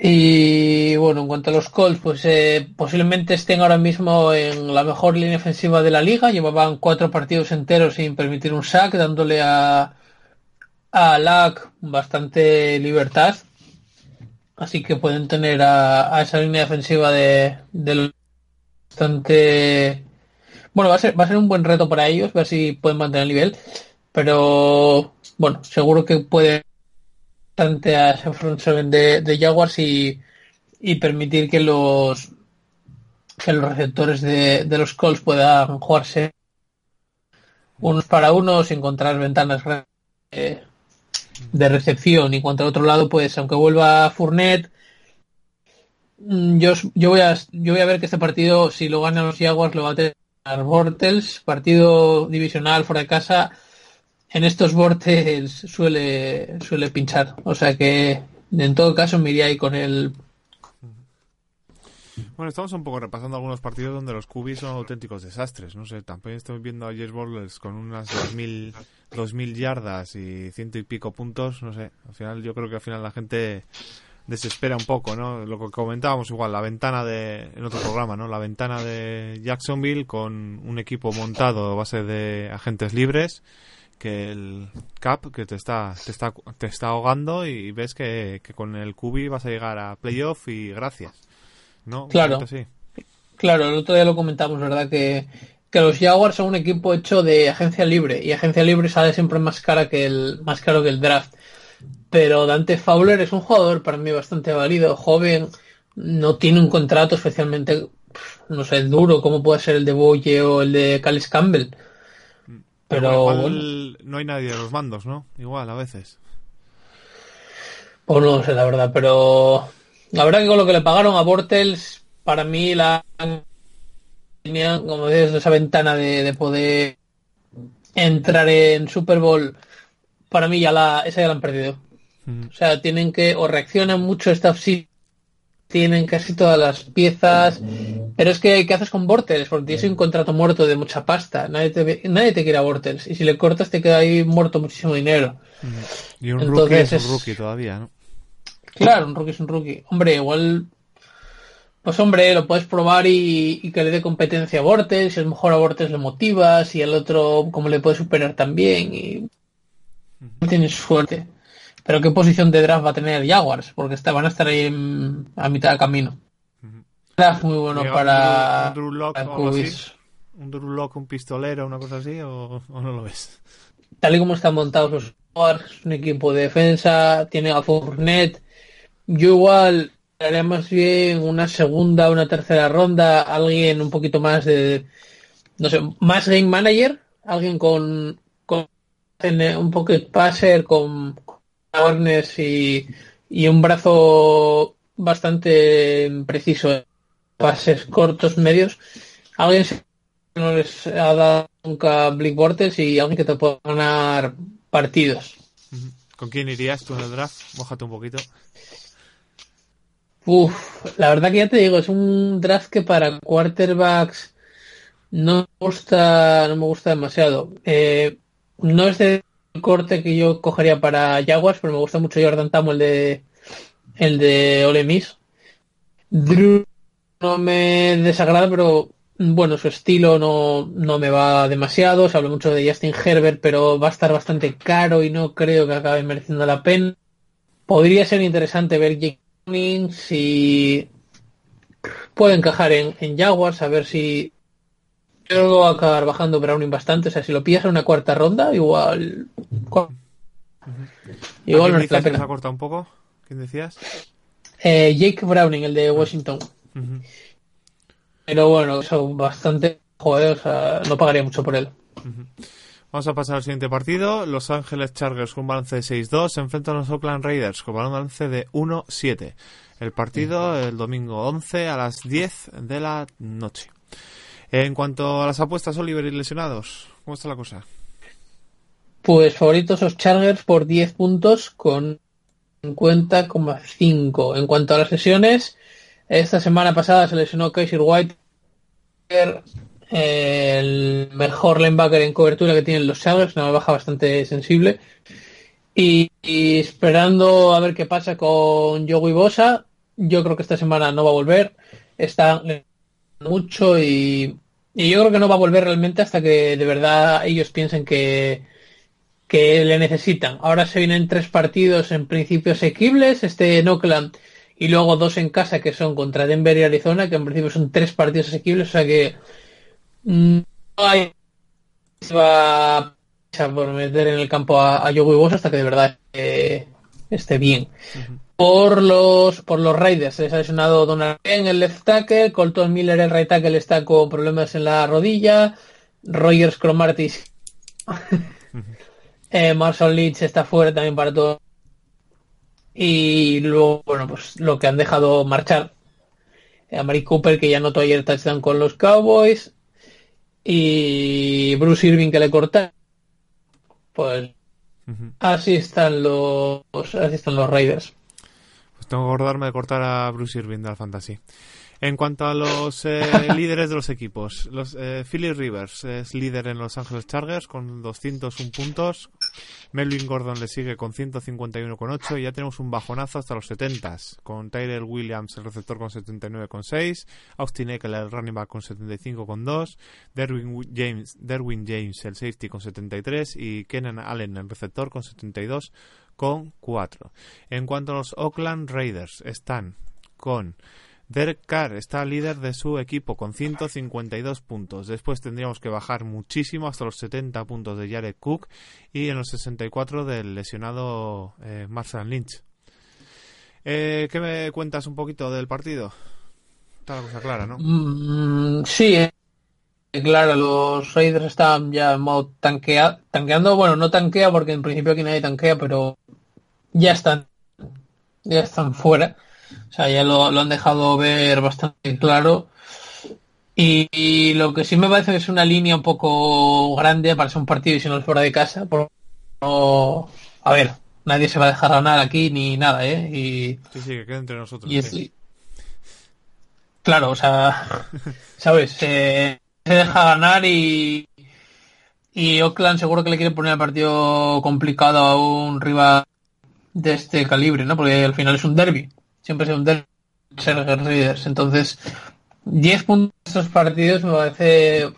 Y bueno, en cuanto a los Colts, pues eh, posiblemente estén ahora mismo en la mejor línea ofensiva de la liga. Llevaban cuatro partidos enteros sin permitir un sack, dándole a, a Lack bastante libertad. Así que pueden tener a, esa línea defensiva de, de bastante... Bueno, va a, ser, va a ser un buen reto para ellos, ver si pueden mantener el nivel, pero bueno, seguro que puede bastante a ese front de, Jaguars y, y permitir que los que los receptores de, de los Colts puedan jugarse unos para unos, encontrar ventanas de, de recepción y cuanto al otro lado, pues aunque vuelva Fournet, mm, yo, yo voy a yo voy a ver que este partido, si lo ganan los Jaguars, lo va a tener Bortels, partido divisional fuera de casa. En estos Bortels suele suele pinchar, o sea que en todo caso me iría ahí con el bueno, estamos un poco repasando algunos partidos donde los cubis son auténticos desastres. No sé, también estoy viendo a Jess Bortles con unas 2000, 2000 yardas y ciento y pico puntos. No sé, al final yo creo que al final la gente desespera un poco, ¿no? Lo que comentábamos igual, la ventana de, en otro programa, ¿no? La ventana de Jacksonville con un equipo montado a base de agentes libres que el cap que te está te está te está ahogando y ves que, que con el cubi vas a llegar a playoff y gracias. ¿no? Claro. Claro, el otro día lo comentamos, ¿verdad? Que, que los Jaguars son un equipo hecho de agencia libre y agencia libre sale siempre más cara que el más caro que el draft. Pero Dante Fowler es un jugador para mí bastante válido, joven, no tiene un contrato especialmente, no sé, duro como puede ser el de Boye o el de Callis Campbell. Pero, no hay nadie de los mandos, ¿no? Igual a veces. Pues no sé, la verdad, pero la verdad que con lo que le pagaron a Bortels, para mí la tenían, como dices, esa ventana de, poder entrar en Super Bowl, para mí ya la, esa ya la han perdido. O sea, tienen que, o reaccionan mucho esta tienen casi todas las piezas, pero es que ¿qué haces con Bortels? Porque tienes un contrato muerto de mucha pasta, nadie te, nadie te quiere a Bortels, y si le cortas te queda ahí muerto muchísimo dinero. Y un rookie es un rookie todavía, ¿no? Claro, un rookie es un rookie. Hombre, igual. Pues hombre, lo puedes probar y, que le dé competencia a Bortes, si es mejor a Bortes le motivas, y el otro como le puede superar también, y tienes suerte. Pero qué posición de draft va a tener Jaguars, porque van a estar ahí a mitad de camino. Draft muy bueno para, un Drew Lock, un Drew Lock, un pistolero, una cosa así, o, o, no lo ves. Tal y como están montados los Jaguars, un equipo de defensa, tiene a Fournette, yo igual haría más bien una segunda, una tercera ronda, alguien un poquito más de, no sé, más game manager, alguien con, con un pocket passer, con y, y un brazo bastante preciso, pases cortos, medios, alguien no les ha dado nunca Blick Bortles y alguien que te pueda ganar partidos. ¿Con quién irías tú en el draft? Mójate un poquito. Uf, la verdad que ya te digo, es un draft que para quarterbacks no me gusta, no me gusta demasiado. Eh, no es del corte que yo cogería para Jaguars, pero me gusta mucho Jordan Tamo, el de el de Ole Miss. Drew no me desagrada, pero bueno, su estilo no, no me va demasiado. Se habla mucho de Justin Herbert, pero va a estar bastante caro y no creo que acabe mereciendo la pena. Podría ser interesante ver Jake si puede encajar en, en Jaguars, a ver si yo lo va a acabar bajando Browning bastante. O sea, si lo pillas en una cuarta ronda, igual. Igual no es la pena. cortado un poco? ¿Quién decías? Eh, Jake Browning, el de Washington. Pero bueno, son bastante. Joder, o sea, no pagaría mucho por él. Vamos a pasar al siguiente partido. Los Ángeles Chargers con balance de 6-2 se enfrentan a los Oakland Raiders con balance de 1-7. El partido el domingo 11 a las 10 de la noche. En cuanto a las apuestas, Oliver y lesionados, ¿cómo está la cosa? Pues favoritos los Chargers por 10 puntos con 50,5. En cuanto a las lesiones, esta semana pasada se lesionó Kaiser White el mejor linebacker en cobertura que tienen los Chargers, una baja bastante sensible. Y, esperando a ver qué pasa con Joey Bosa, yo creo que esta semana no va a volver. Está mucho y, yo creo que no va a volver realmente hasta que de verdad ellos piensen que, que le necesitan. Ahora se vienen tres partidos en principio asequibles, este en Oakland y luego dos en casa que son contra Denver y Arizona, que en principio son tres partidos asequibles, o sea que no hay se va por meter en el campo a, a Joey hasta que de verdad eh, esté bien. Por los por los Raiders. Se les ha lesionado Donald en el left tackle, Colton Miller el right tackle está con problemas en la rodilla, Rogers Cromartis eh, Marshall Leach está fuera también para todo. Y luego, bueno, pues lo que han dejado marchar a Mari Cooper, que ya notó ayer touchdown con los Cowboys, y Bruce Irving que le corta. Pues así están los así están los Raiders. Tengo que acordarme de cortar a Bruce Irving de la Fantasy. En cuanto a los eh, líderes de los equipos, los eh, Philly Rivers es líder en Los Ángeles Chargers con 201 puntos. Melvin Gordon le sigue con 151,8 y ya tenemos un bajonazo hasta los 70 con Tyler Williams el receptor con 79,6, Austin Eckler el running back con 75,2, Derwin James, Derwin James el safety con 73 y Kenan Allen el receptor con 72,4. En cuanto a los Oakland Raiders están con Derek Carr está líder de su equipo con 152 puntos. Después tendríamos que bajar muchísimo hasta los 70 puntos de Jared Cook y en los 64 del lesionado eh, Marshall Lynch. Eh, ¿Qué me cuentas un poquito del partido? Está la cosa clara, ¿no? Mm, sí, eh, claro, los Raiders están ya modo tanquea, tanqueando. Bueno, no tanquea porque en principio aquí nadie tanquea, pero ya están, ya están fuera o sea, ya lo, han dejado ver bastante claro. Y, lo que sí me parece que es una línea un poco grande para ser un partido y si no es fuera de casa. Por, a ver, nadie se va a dejar ganar aquí ni nada, ¿eh? Y, sí, sí, que quede entre nosotros. claro, o sea, ¿sabes? se deja ganar y, y Oakland seguro que le quiere poner el partido complicado a un rival de este calibre, ¿no? Porque al final es un derby siempre es un ser Raiders. Entonces, 10 puntos en estos partidos me parece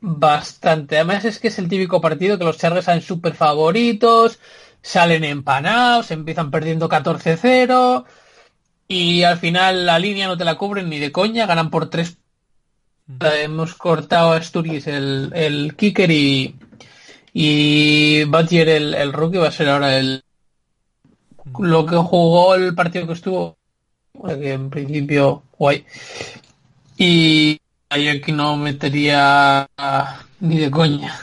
bastante. Además es que es el típico partido que los Chargers salen súper favoritos, salen empanados, empiezan perdiendo 14-0 y al final la línea no te la cubren ni de coña, ganan por 3. Hemos cortado a Sturgis el, el kicker y, y Badger el, el rookie va a ser ahora el lo que jugó el partido que estuvo que en principio guay. Y ahí aquí no metería ni de coña.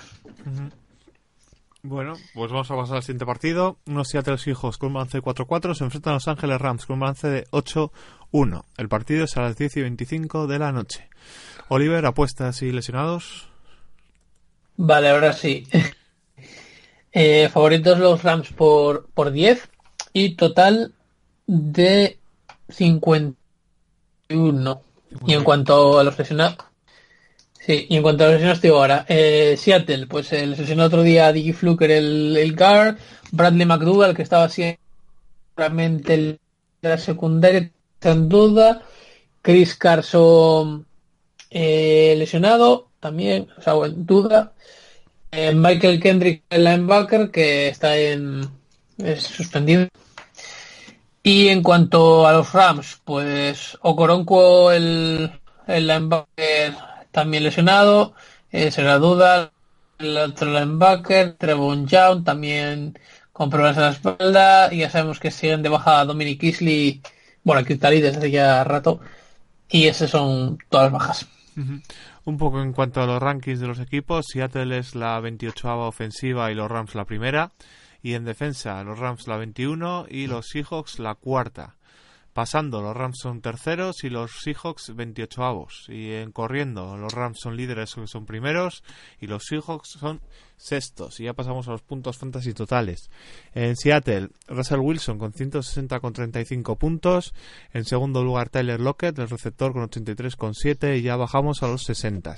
Bueno, pues vamos a pasar al siguiente partido. Unos Seattle hijos con un balance de 4-4 se enfrentan a Los Ángeles Rams con un balance de 8-1. El partido es a las 10 y 25 de la noche. Oliver, apuestas y lesionados. Vale, ahora sí. Eh, favoritos los Rams por, por 10 y total de 51. Y en cuanto a los lesionados. Sí, y en cuanto a los lesionados, digo ahora. Eh, Seattle, pues el lesionó otro día a Diggy Fluker, el, el guard. Bradley McDougall, que estaba así realmente el la secundaria, sin duda. Chris Carson eh, lesionado, también, o sea, en duda. Eh, Michael Kendrick, el linebacker, que está en es suspendido. Y en cuanto a los Rams, pues Okoronco, el, el linebacker, también lesionado, será duda. El otro linebacker, Trevon Young, también con problemas en la espalda. Y ya sabemos que siguen de baja Dominic Isley, bueno, está desde hace ya rato. Y esas son todas las bajas. Un poco en cuanto a los rankings de los equipos, Seattle es la 28 ofensiva y los Rams la primera. Y en defensa, los Rams la 21 y los Seahawks la cuarta. Pasando, los Rams son terceros y los Seahawks 28 avos. Y en corriendo, los Rams son líderes son primeros y los Seahawks son sextos. Y ya pasamos a los puntos fantasy totales. En Seattle, Russell Wilson con 160 con 35 puntos. En segundo lugar, Tyler Lockett, el receptor con 83 con 7 y ya bajamos a los 60.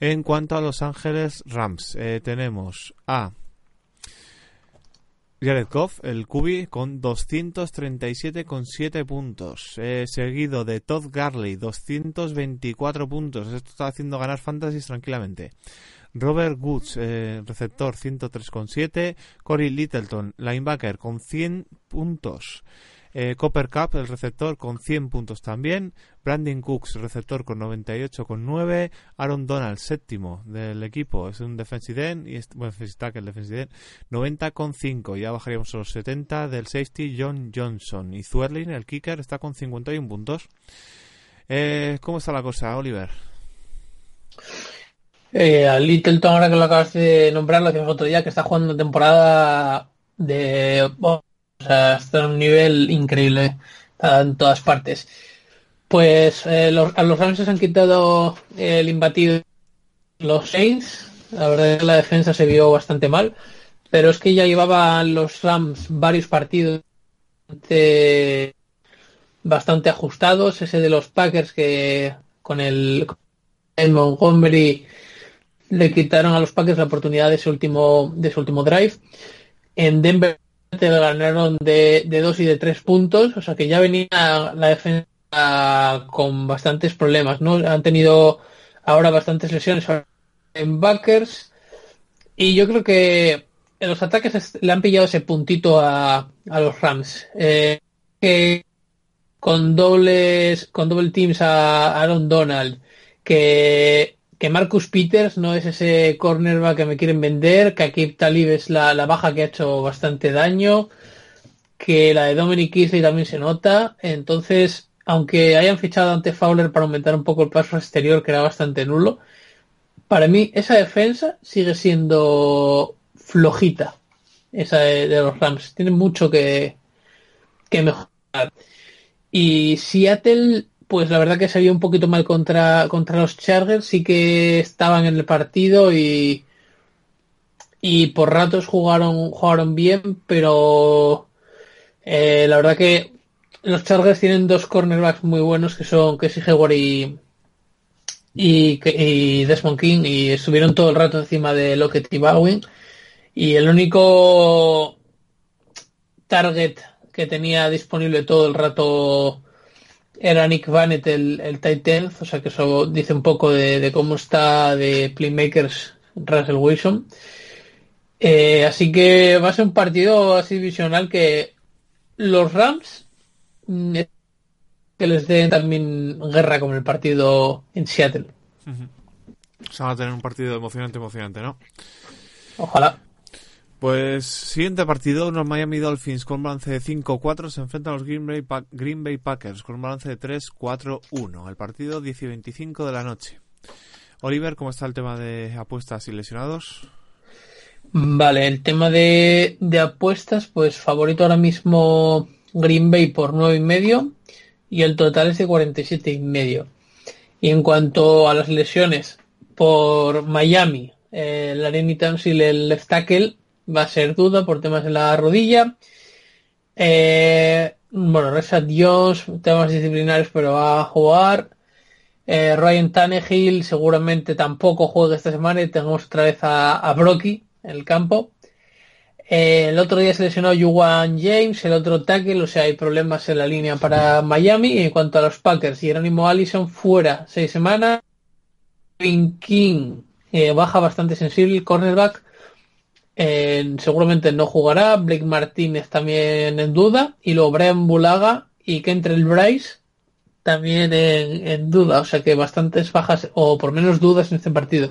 En cuanto a Los Ángeles Rams, eh, tenemos a Jared Goff, el Cubi, con 237,7 puntos. Eh, seguido de Todd Garley, 224 puntos. Esto está haciendo ganar fantasies tranquilamente. Robert Woods, eh, receptor, 103,7. Corey Littleton, linebacker, con 100 puntos. Eh, Copper Cup, el receptor, con 100 puntos también. Brandon Cooks, receptor, con 98,9. Aaron Donald, séptimo del equipo, es un defensive end, y bueno, defensive tackle, defensive end, 90,5. Ya bajaríamos a los 70 del safety John Johnson. Y Zuerlin, el kicker, está con 51 puntos. Eh, ¿Cómo está la cosa, Oliver? Eh, a Littleton, ahora que lo acabas de nombrar, lo decíamos otro día, que está jugando temporada de... sea, está en un nivel increíble en todas partes. Pues eh, los, a los Rams se han quitado el imbatido los Saints. La verdad es que la defensa se vio bastante mal. Pero es que ya llevaban los Rams varios partidos bastante, bastante ajustados. Ese de los Packers que con el, Montgomery le quitaron a los Packers la oportunidad de ese último, de su último drive. En Denver le ganaron de, de dos y de tres puntos, o sea que ya venía la defensa con bastantes problemas, ¿no? Han tenido ahora bastantes lesiones en backers y yo creo que en los ataques le han pillado ese puntito a, a los Rams. Eh, que con dobles, con doble teams a Aaron Donald, que, que Marcus Peters no es ese cornerback que me quieren vender, que aquí Talib es la, la baja que ha hecho bastante daño, que la de Dominic Easley también se nota, entonces aunque hayan fichado ante Fowler para aumentar un poco el paso exterior, que era bastante nulo, para mí esa defensa sigue siendo flojita, esa de, de los Rams. Tiene mucho que, que mejorar. Y Seattle, pues la verdad que se vio un poquito mal contra, contra los Chargers, sí que estaban en el partido y, y por ratos jugaron, jugaron bien, pero eh, la verdad que los Chargers tienen dos cornerbacks muy buenos que son Casey Hayward y, y, y, Desmond King y estuvieron todo el rato encima de Lockett y Bowen y el único target que tenía disponible todo el rato era Nick Vanett el, el tight end, o sea que eso dice un poco de, de cómo está de playmakers Russell Wilson eh, así que va a ser un partido así divisional que los Rams que les den también guerra con el partido en Seattle. Uh -huh. O sea, van a tener un partido emocionante, emocionante, ¿no? Ojalá. Pues siguiente partido, los Miami Dolphins con un balance de 5-4 se enfrentan a los Green Bay, Green Bay Packers con un balance de 3-4-1. El partido 10 y 25 de la noche. Oliver, ¿cómo está el tema de apuestas y lesionados? Vale, el tema de, de apuestas, pues favorito ahora mismo Green Bay por nueve y medio y el total es de 47 y medio. Y en cuanto a las lesiones, por Miami, eh, Larry Tansil, el left tackle, va a ser duda por temas de la rodilla. Eh, bueno, Reza Jones, temas disciplinarios, pero va a jugar. Eh, Ryan Tannehill seguramente tampoco juega esta semana y tenemos otra vez a, a Brocky en el campo. Eh, el otro día se lesionó Yuan James, el otro tackle, o sea, hay problemas en la línea para Miami. En cuanto a los Packers, Jerónimo Allison fuera seis semanas. King eh, baja bastante sensible, cornerback. Seguramente no jugará. Blake Martínez también en duda. Y luego Brian Bulaga y que entre el Bryce también en, en, duda. O sea que bastantes bajas o por menos dudas en este partido.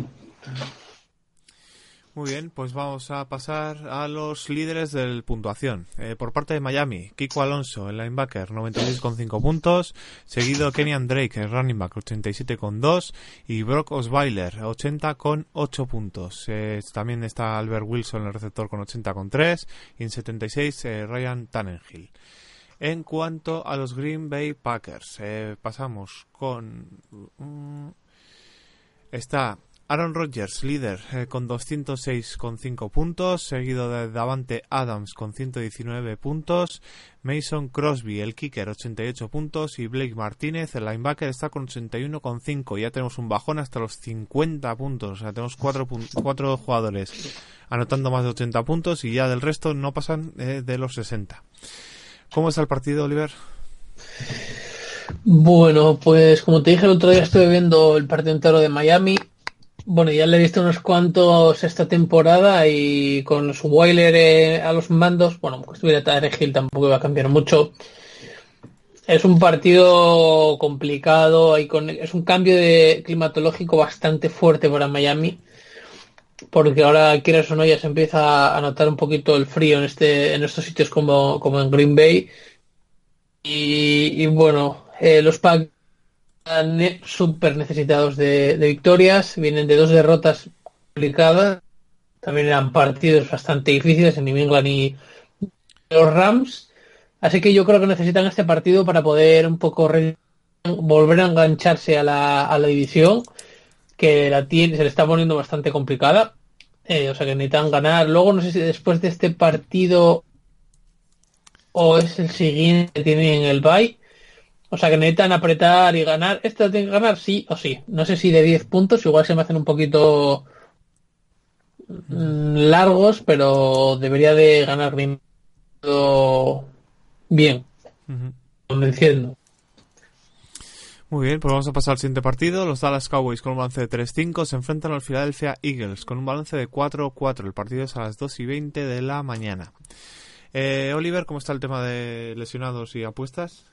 Muy bien, pues vamos a pasar a los líderes del puntuación. Eh, por parte de Miami, Kiko Alonso, el linebacker, 96,5 puntos. Seguido Kenyan Drake, el running back, 87,2. Y Brock Osweiler, 80,8 puntos. También está Albert Wilson, el receptor, con 80,3. Y en 76, eh, Ryan Tannenhill. En cuanto a los Green Bay Packers, eh, pasamos con... Um, está Aaron Rodgers, líder, eh, con 206,5 puntos, seguido de Davante Adams con 119 puntos, Mason Crosby, el kicker, 88 puntos, y Blake Martínez, el linebacker, está con 81,5. Ya tenemos un bajón hasta los 50 puntos, o sea, tenemos cuatro, jugadores anotando más de 80 puntos y ya del resto no pasan eh, de los 60. ¿Cómo está el partido, Oliver? Bueno, pues como te dije el otro día estuve viendo el partido entero de Miami bueno, ya le he visto unos cuantos esta temporada y con su Weiler eh, a los mandos, bueno, aunque estuviera Tyre Hill tampoco iba a cambiar mucho. es un partido complicado, es un cambio de climatológico bastante fuerte para Miami, porque ahora, quieras o no, ya se empieza a notar un poquito el frío en, este, en estos sitios como, como en Green Bay. Y, bueno, eh, los Packs están súper necesitados de, victorias, vienen de dos derrotas complicadas, también eran partidos bastante difíciles en New England y los Rams Así que yo creo que necesitan este partido para poder un poco volver a engancharse a la, a la división, que la tiene, se le está poniendo bastante complicada. Eh, o sea que necesitan ganar. Luego no sé si después de este partido o es el siguiente que tienen el bye. O sea que necesitan apretar y ganar. Lo tienen que ganar sí o sí. No sé si de 10 puntos, igual se me hacen un poquito mm, largos, pero debería de ganar bien bien, convenciendo. Muy bien, pues vamos a pasar al siguiente partido. Los Dallas Cowboys con un balance de 3-5 se enfrentan al Philadelphia Eagles con un balance de 4-4. El partido es a las 2 y 20 de la mañana. Eh, Oliver, ¿cómo está el tema de lesionados y apuestas?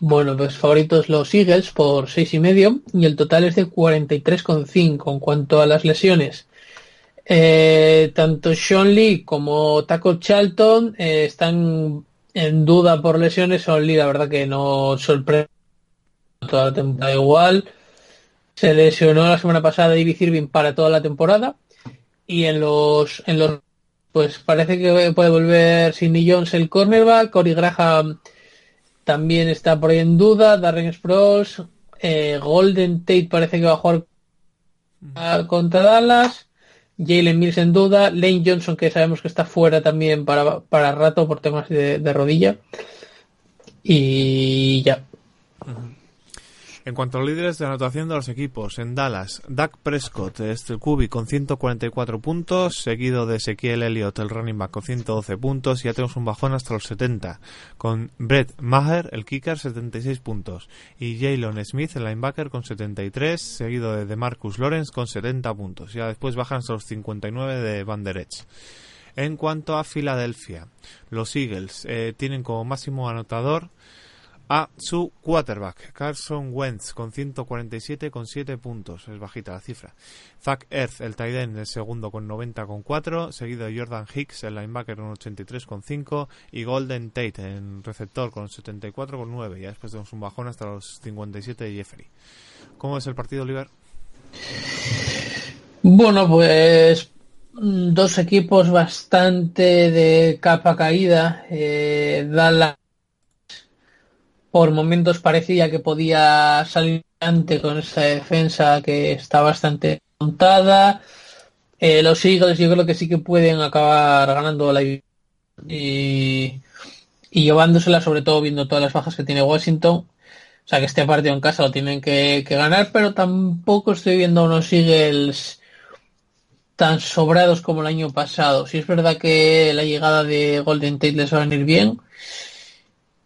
Bueno, pues favoritos los Eagles por seis y medio y el total es de 43,5 en cuanto a las lesiones. Eh, tanto Sean Lee como Taco Charlton eh, están en duda por lesiones. Sean Lee, la verdad que no sorprende toda la temporada igual. Se lesionó la semana pasada David Irving para toda la temporada. Y en los, en los, pues parece que puede volver Sidney Jones el cornerback. Cory Graham también está por ahí en duda. Darren Sproles. Eh, Golden Tate parece que va a jugar contra Dallas. Jalen Mills en duda, Lane Johnson que sabemos que está fuera también para, para rato por temas de, de rodilla y ya. En cuanto a los líderes de anotación de los equipos, en Dallas, Dak Prescott, este el Cubi con 144 puntos, seguido de Ezequiel Elliott, el running back con 112 puntos, y ya tenemos un bajón hasta los 70, con Brett Maher, el kicker, 76 puntos, y Jalen Smith, el linebacker, con 73, seguido de DeMarcus Lawrence con 70 puntos. Ya después bajan hasta los 59 de Van Der Esch. En cuanto a Filadelfia, los Eagles eh, tienen como máximo anotador a su quarterback, Carson Wentz, con 147 con 7 puntos, es bajita la cifra. Zach Ertz, el tight end, el segundo con 90 con 4, seguido de Jordan Hicks, el linebacker con 83 con 5 y Golden Tate, el receptor con 74 con 9. Ya después tenemos un bajón hasta los 57 de Jeffrey. ¿Cómo es el partido, Oliver? Bueno, pues dos equipos bastante de capa caída. Eh, la por momentos parecía que podía salir adelante con esa defensa que está bastante montada. Eh, los Eagles yo creo que sí que pueden acabar ganando la y, y llevándosela sobre todo viendo todas las bajas que tiene Washington. O sea que este partido en casa lo tienen que, ganar, pero tampoco estoy viendo a unos Eagles tan sobrados como el año pasado. Si es verdad que la llegada de Golden Tate les va a venir bien,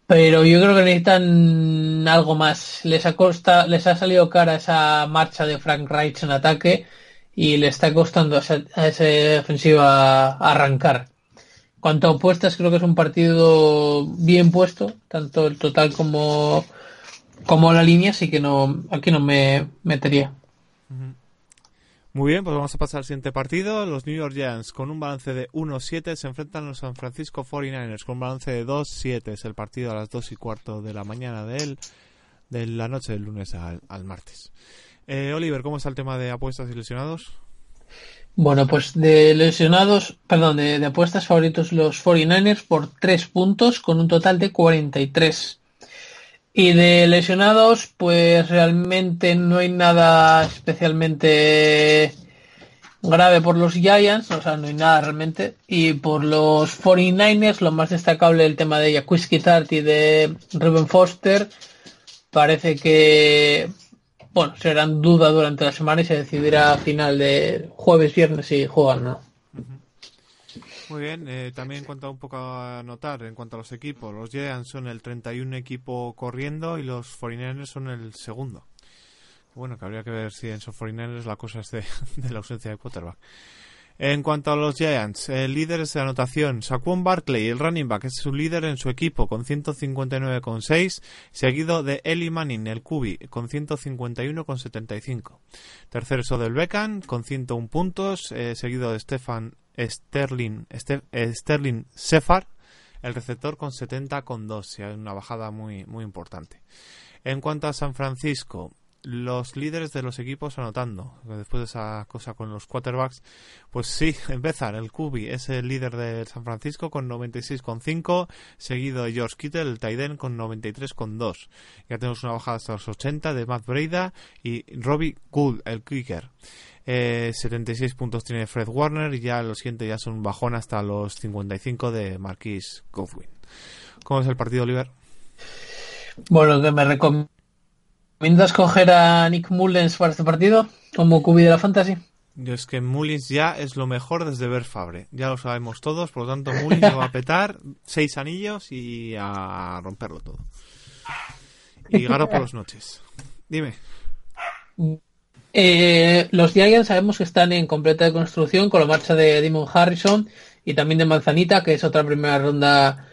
pero yo creo que necesitan algo más. Les ha, costa, les ha salido cara esa marcha de Frank Reich en ataque y le está costando a esa, ofensiva arrancar. Cuanto a opuestas, creo que es un partido bien puesto, tanto el total como, como la línea, así que no, aquí no me metería. Muy bien, pues vamos a pasar al siguiente partido. Los New York Giants con un balance de 1-7 se enfrentan a los San Francisco 49ers con un balance de 2-7. Es el partido a las 2 y cuarto de la mañana de, de la noche del lunes al, martes. Eh, Oliver, ¿cómo está el tema de apuestas y lesionados? Bueno, pues de lesionados, perdón, de, de apuestas favoritos los 49ers por 3 puntos con un total de 43. Y de lesionados, pues realmente no hay nada especialmente grave por los Giants, o sea, no hay nada realmente. Y por los 49ers, lo más destacable el tema de Jaquiski Tart y de Ruben Foster. Parece que, bueno, serán duda durante la semana y se decidirá a final de jueves, viernes si juegan no. Muy bien, eh, también en cuanto un poco a notar, en cuanto a los equipos, los Giants son el 31 equipo corriendo y los 49ers son el segundo. Bueno, que habría que ver si en esos 49ers la cosa es de, la ausencia de quarterback. En cuanto a los Giants, el líderes de anotación, Saquon Barkley, el running back, es su líder en su equipo con 159,6, seguido de Eli Manning, el QB, con 151,75. Tercero es Odell Beckham, con 101 puntos, eh, seguido de Stefan Sterling, Ste eh, Sterling Sefar, el receptor con 70,2, hay una bajada muy, importante. En cuanto a San Francisco, los líderes de los equipos anotando. Después de esa cosa con los quarterbacks, pues sí, empezar. El Kubi es el líder de San Francisco con 96,5, seguido de George Kittle, el Taiden, con 93,2. Ya tenemos una bajada hasta los 80 de Matt Breida y Robbie Gould, el kicker. Eh, 76 puntos tiene Fred Warner y ya lo siento, ya son bajón hasta los 55 de Marquis Godwin. ¿Cómo es el partido, Oliver? Bueno, que me recomiendo ¿Recomiendas coger a Nick Mullens para este partido como cubi de la fantasy? Yo es que Mullins ya es lo mejor desde ver Fabre. Ya lo sabemos todos, por lo tanto Mullins va a petar seis anillos y a romperlo todo. Y Garo por las noches. Dime. Eh, los Giants sabemos que están en completa construcción con la marcha de Damon Harrison y también de Manzanita, que es otra primera ronda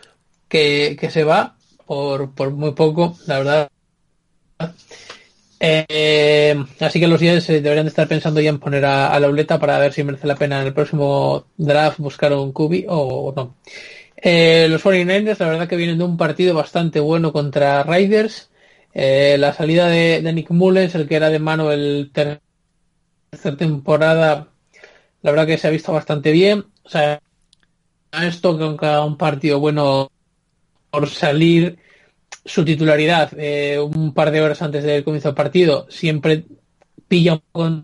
que, que se va por, por muy poco, la verdad. Eh, así que los Giants deberían de estar pensando ya en poner a, la Uleta para ver si merece la pena en el próximo draft buscar un cubi o, no. Eh, los 49ers, la verdad que vienen de un partido bastante bueno contra Raiders. Eh, la salida de, Nick Mullens, el que era de mano el tercer temporada, la verdad que se ha visto bastante bien. O sea, esto que un partido bueno por salir su titularidad eh, un par de horas antes del comienzo del partido siempre pilla poco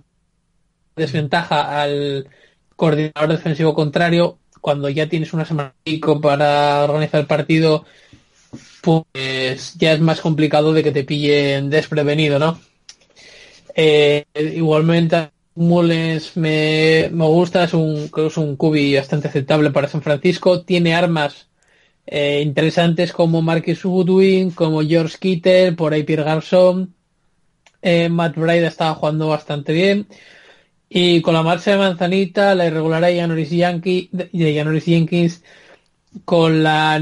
desventaja al coordinador defensivo contrario cuando ya tienes una semana para organizar el partido pues ya es más complicado de que te pillen desprevenido no eh, igualmente Mullens me, me gusta es un, es un cubi bastante aceptable para San Francisco tiene armas eh, interesantes como Marcus Goodwin, como George Kittle, por ahí Pierre Garçon. Eh, Matt Bride estaba jugando bastante bien. Y con la marcha de Manzanita, la irregularidad de de Jenkins, con la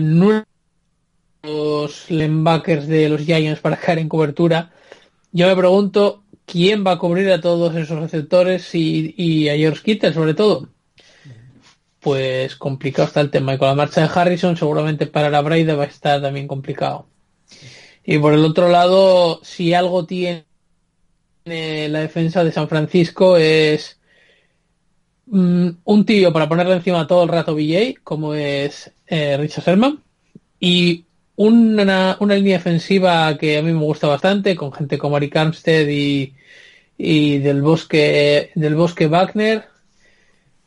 los linebackers de los Giants para caer en cobertura, yo me pregunto quién va a cubrir a todos esos receptores y, y a George Kittle sobre todo pues complicado está el tema. Y con la marcha de Harrison, seguramente para la Braida va a estar también complicado. Y por el otro lado, si algo tiene la defensa de San Francisco es mm, un tío para ponerle encima todo el rato BJ, como es eh, Richard Sherman, y una, una, línea defensiva que a mí me gusta bastante, con gente como Ari Armstead y, y del bosque del bosque Wagner,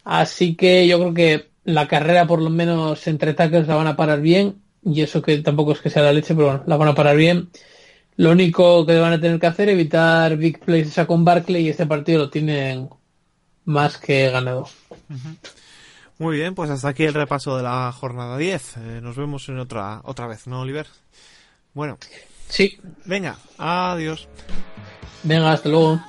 Así que yo creo que la carrera, por lo menos entre tackles, la van a parar bien. Y eso que tampoco es que sea la leche, pero bueno, la van a parar bien. Lo único que van a tener que hacer es evitar big plays con Barkley y este partido lo tienen más que ganado. Muy bien, pues hasta aquí el repaso de la jornada 10. Eh, nos vemos en otra otra vez, ¿no, Oliver? Bueno. Sí. Venga, adiós. Venga, hasta luego.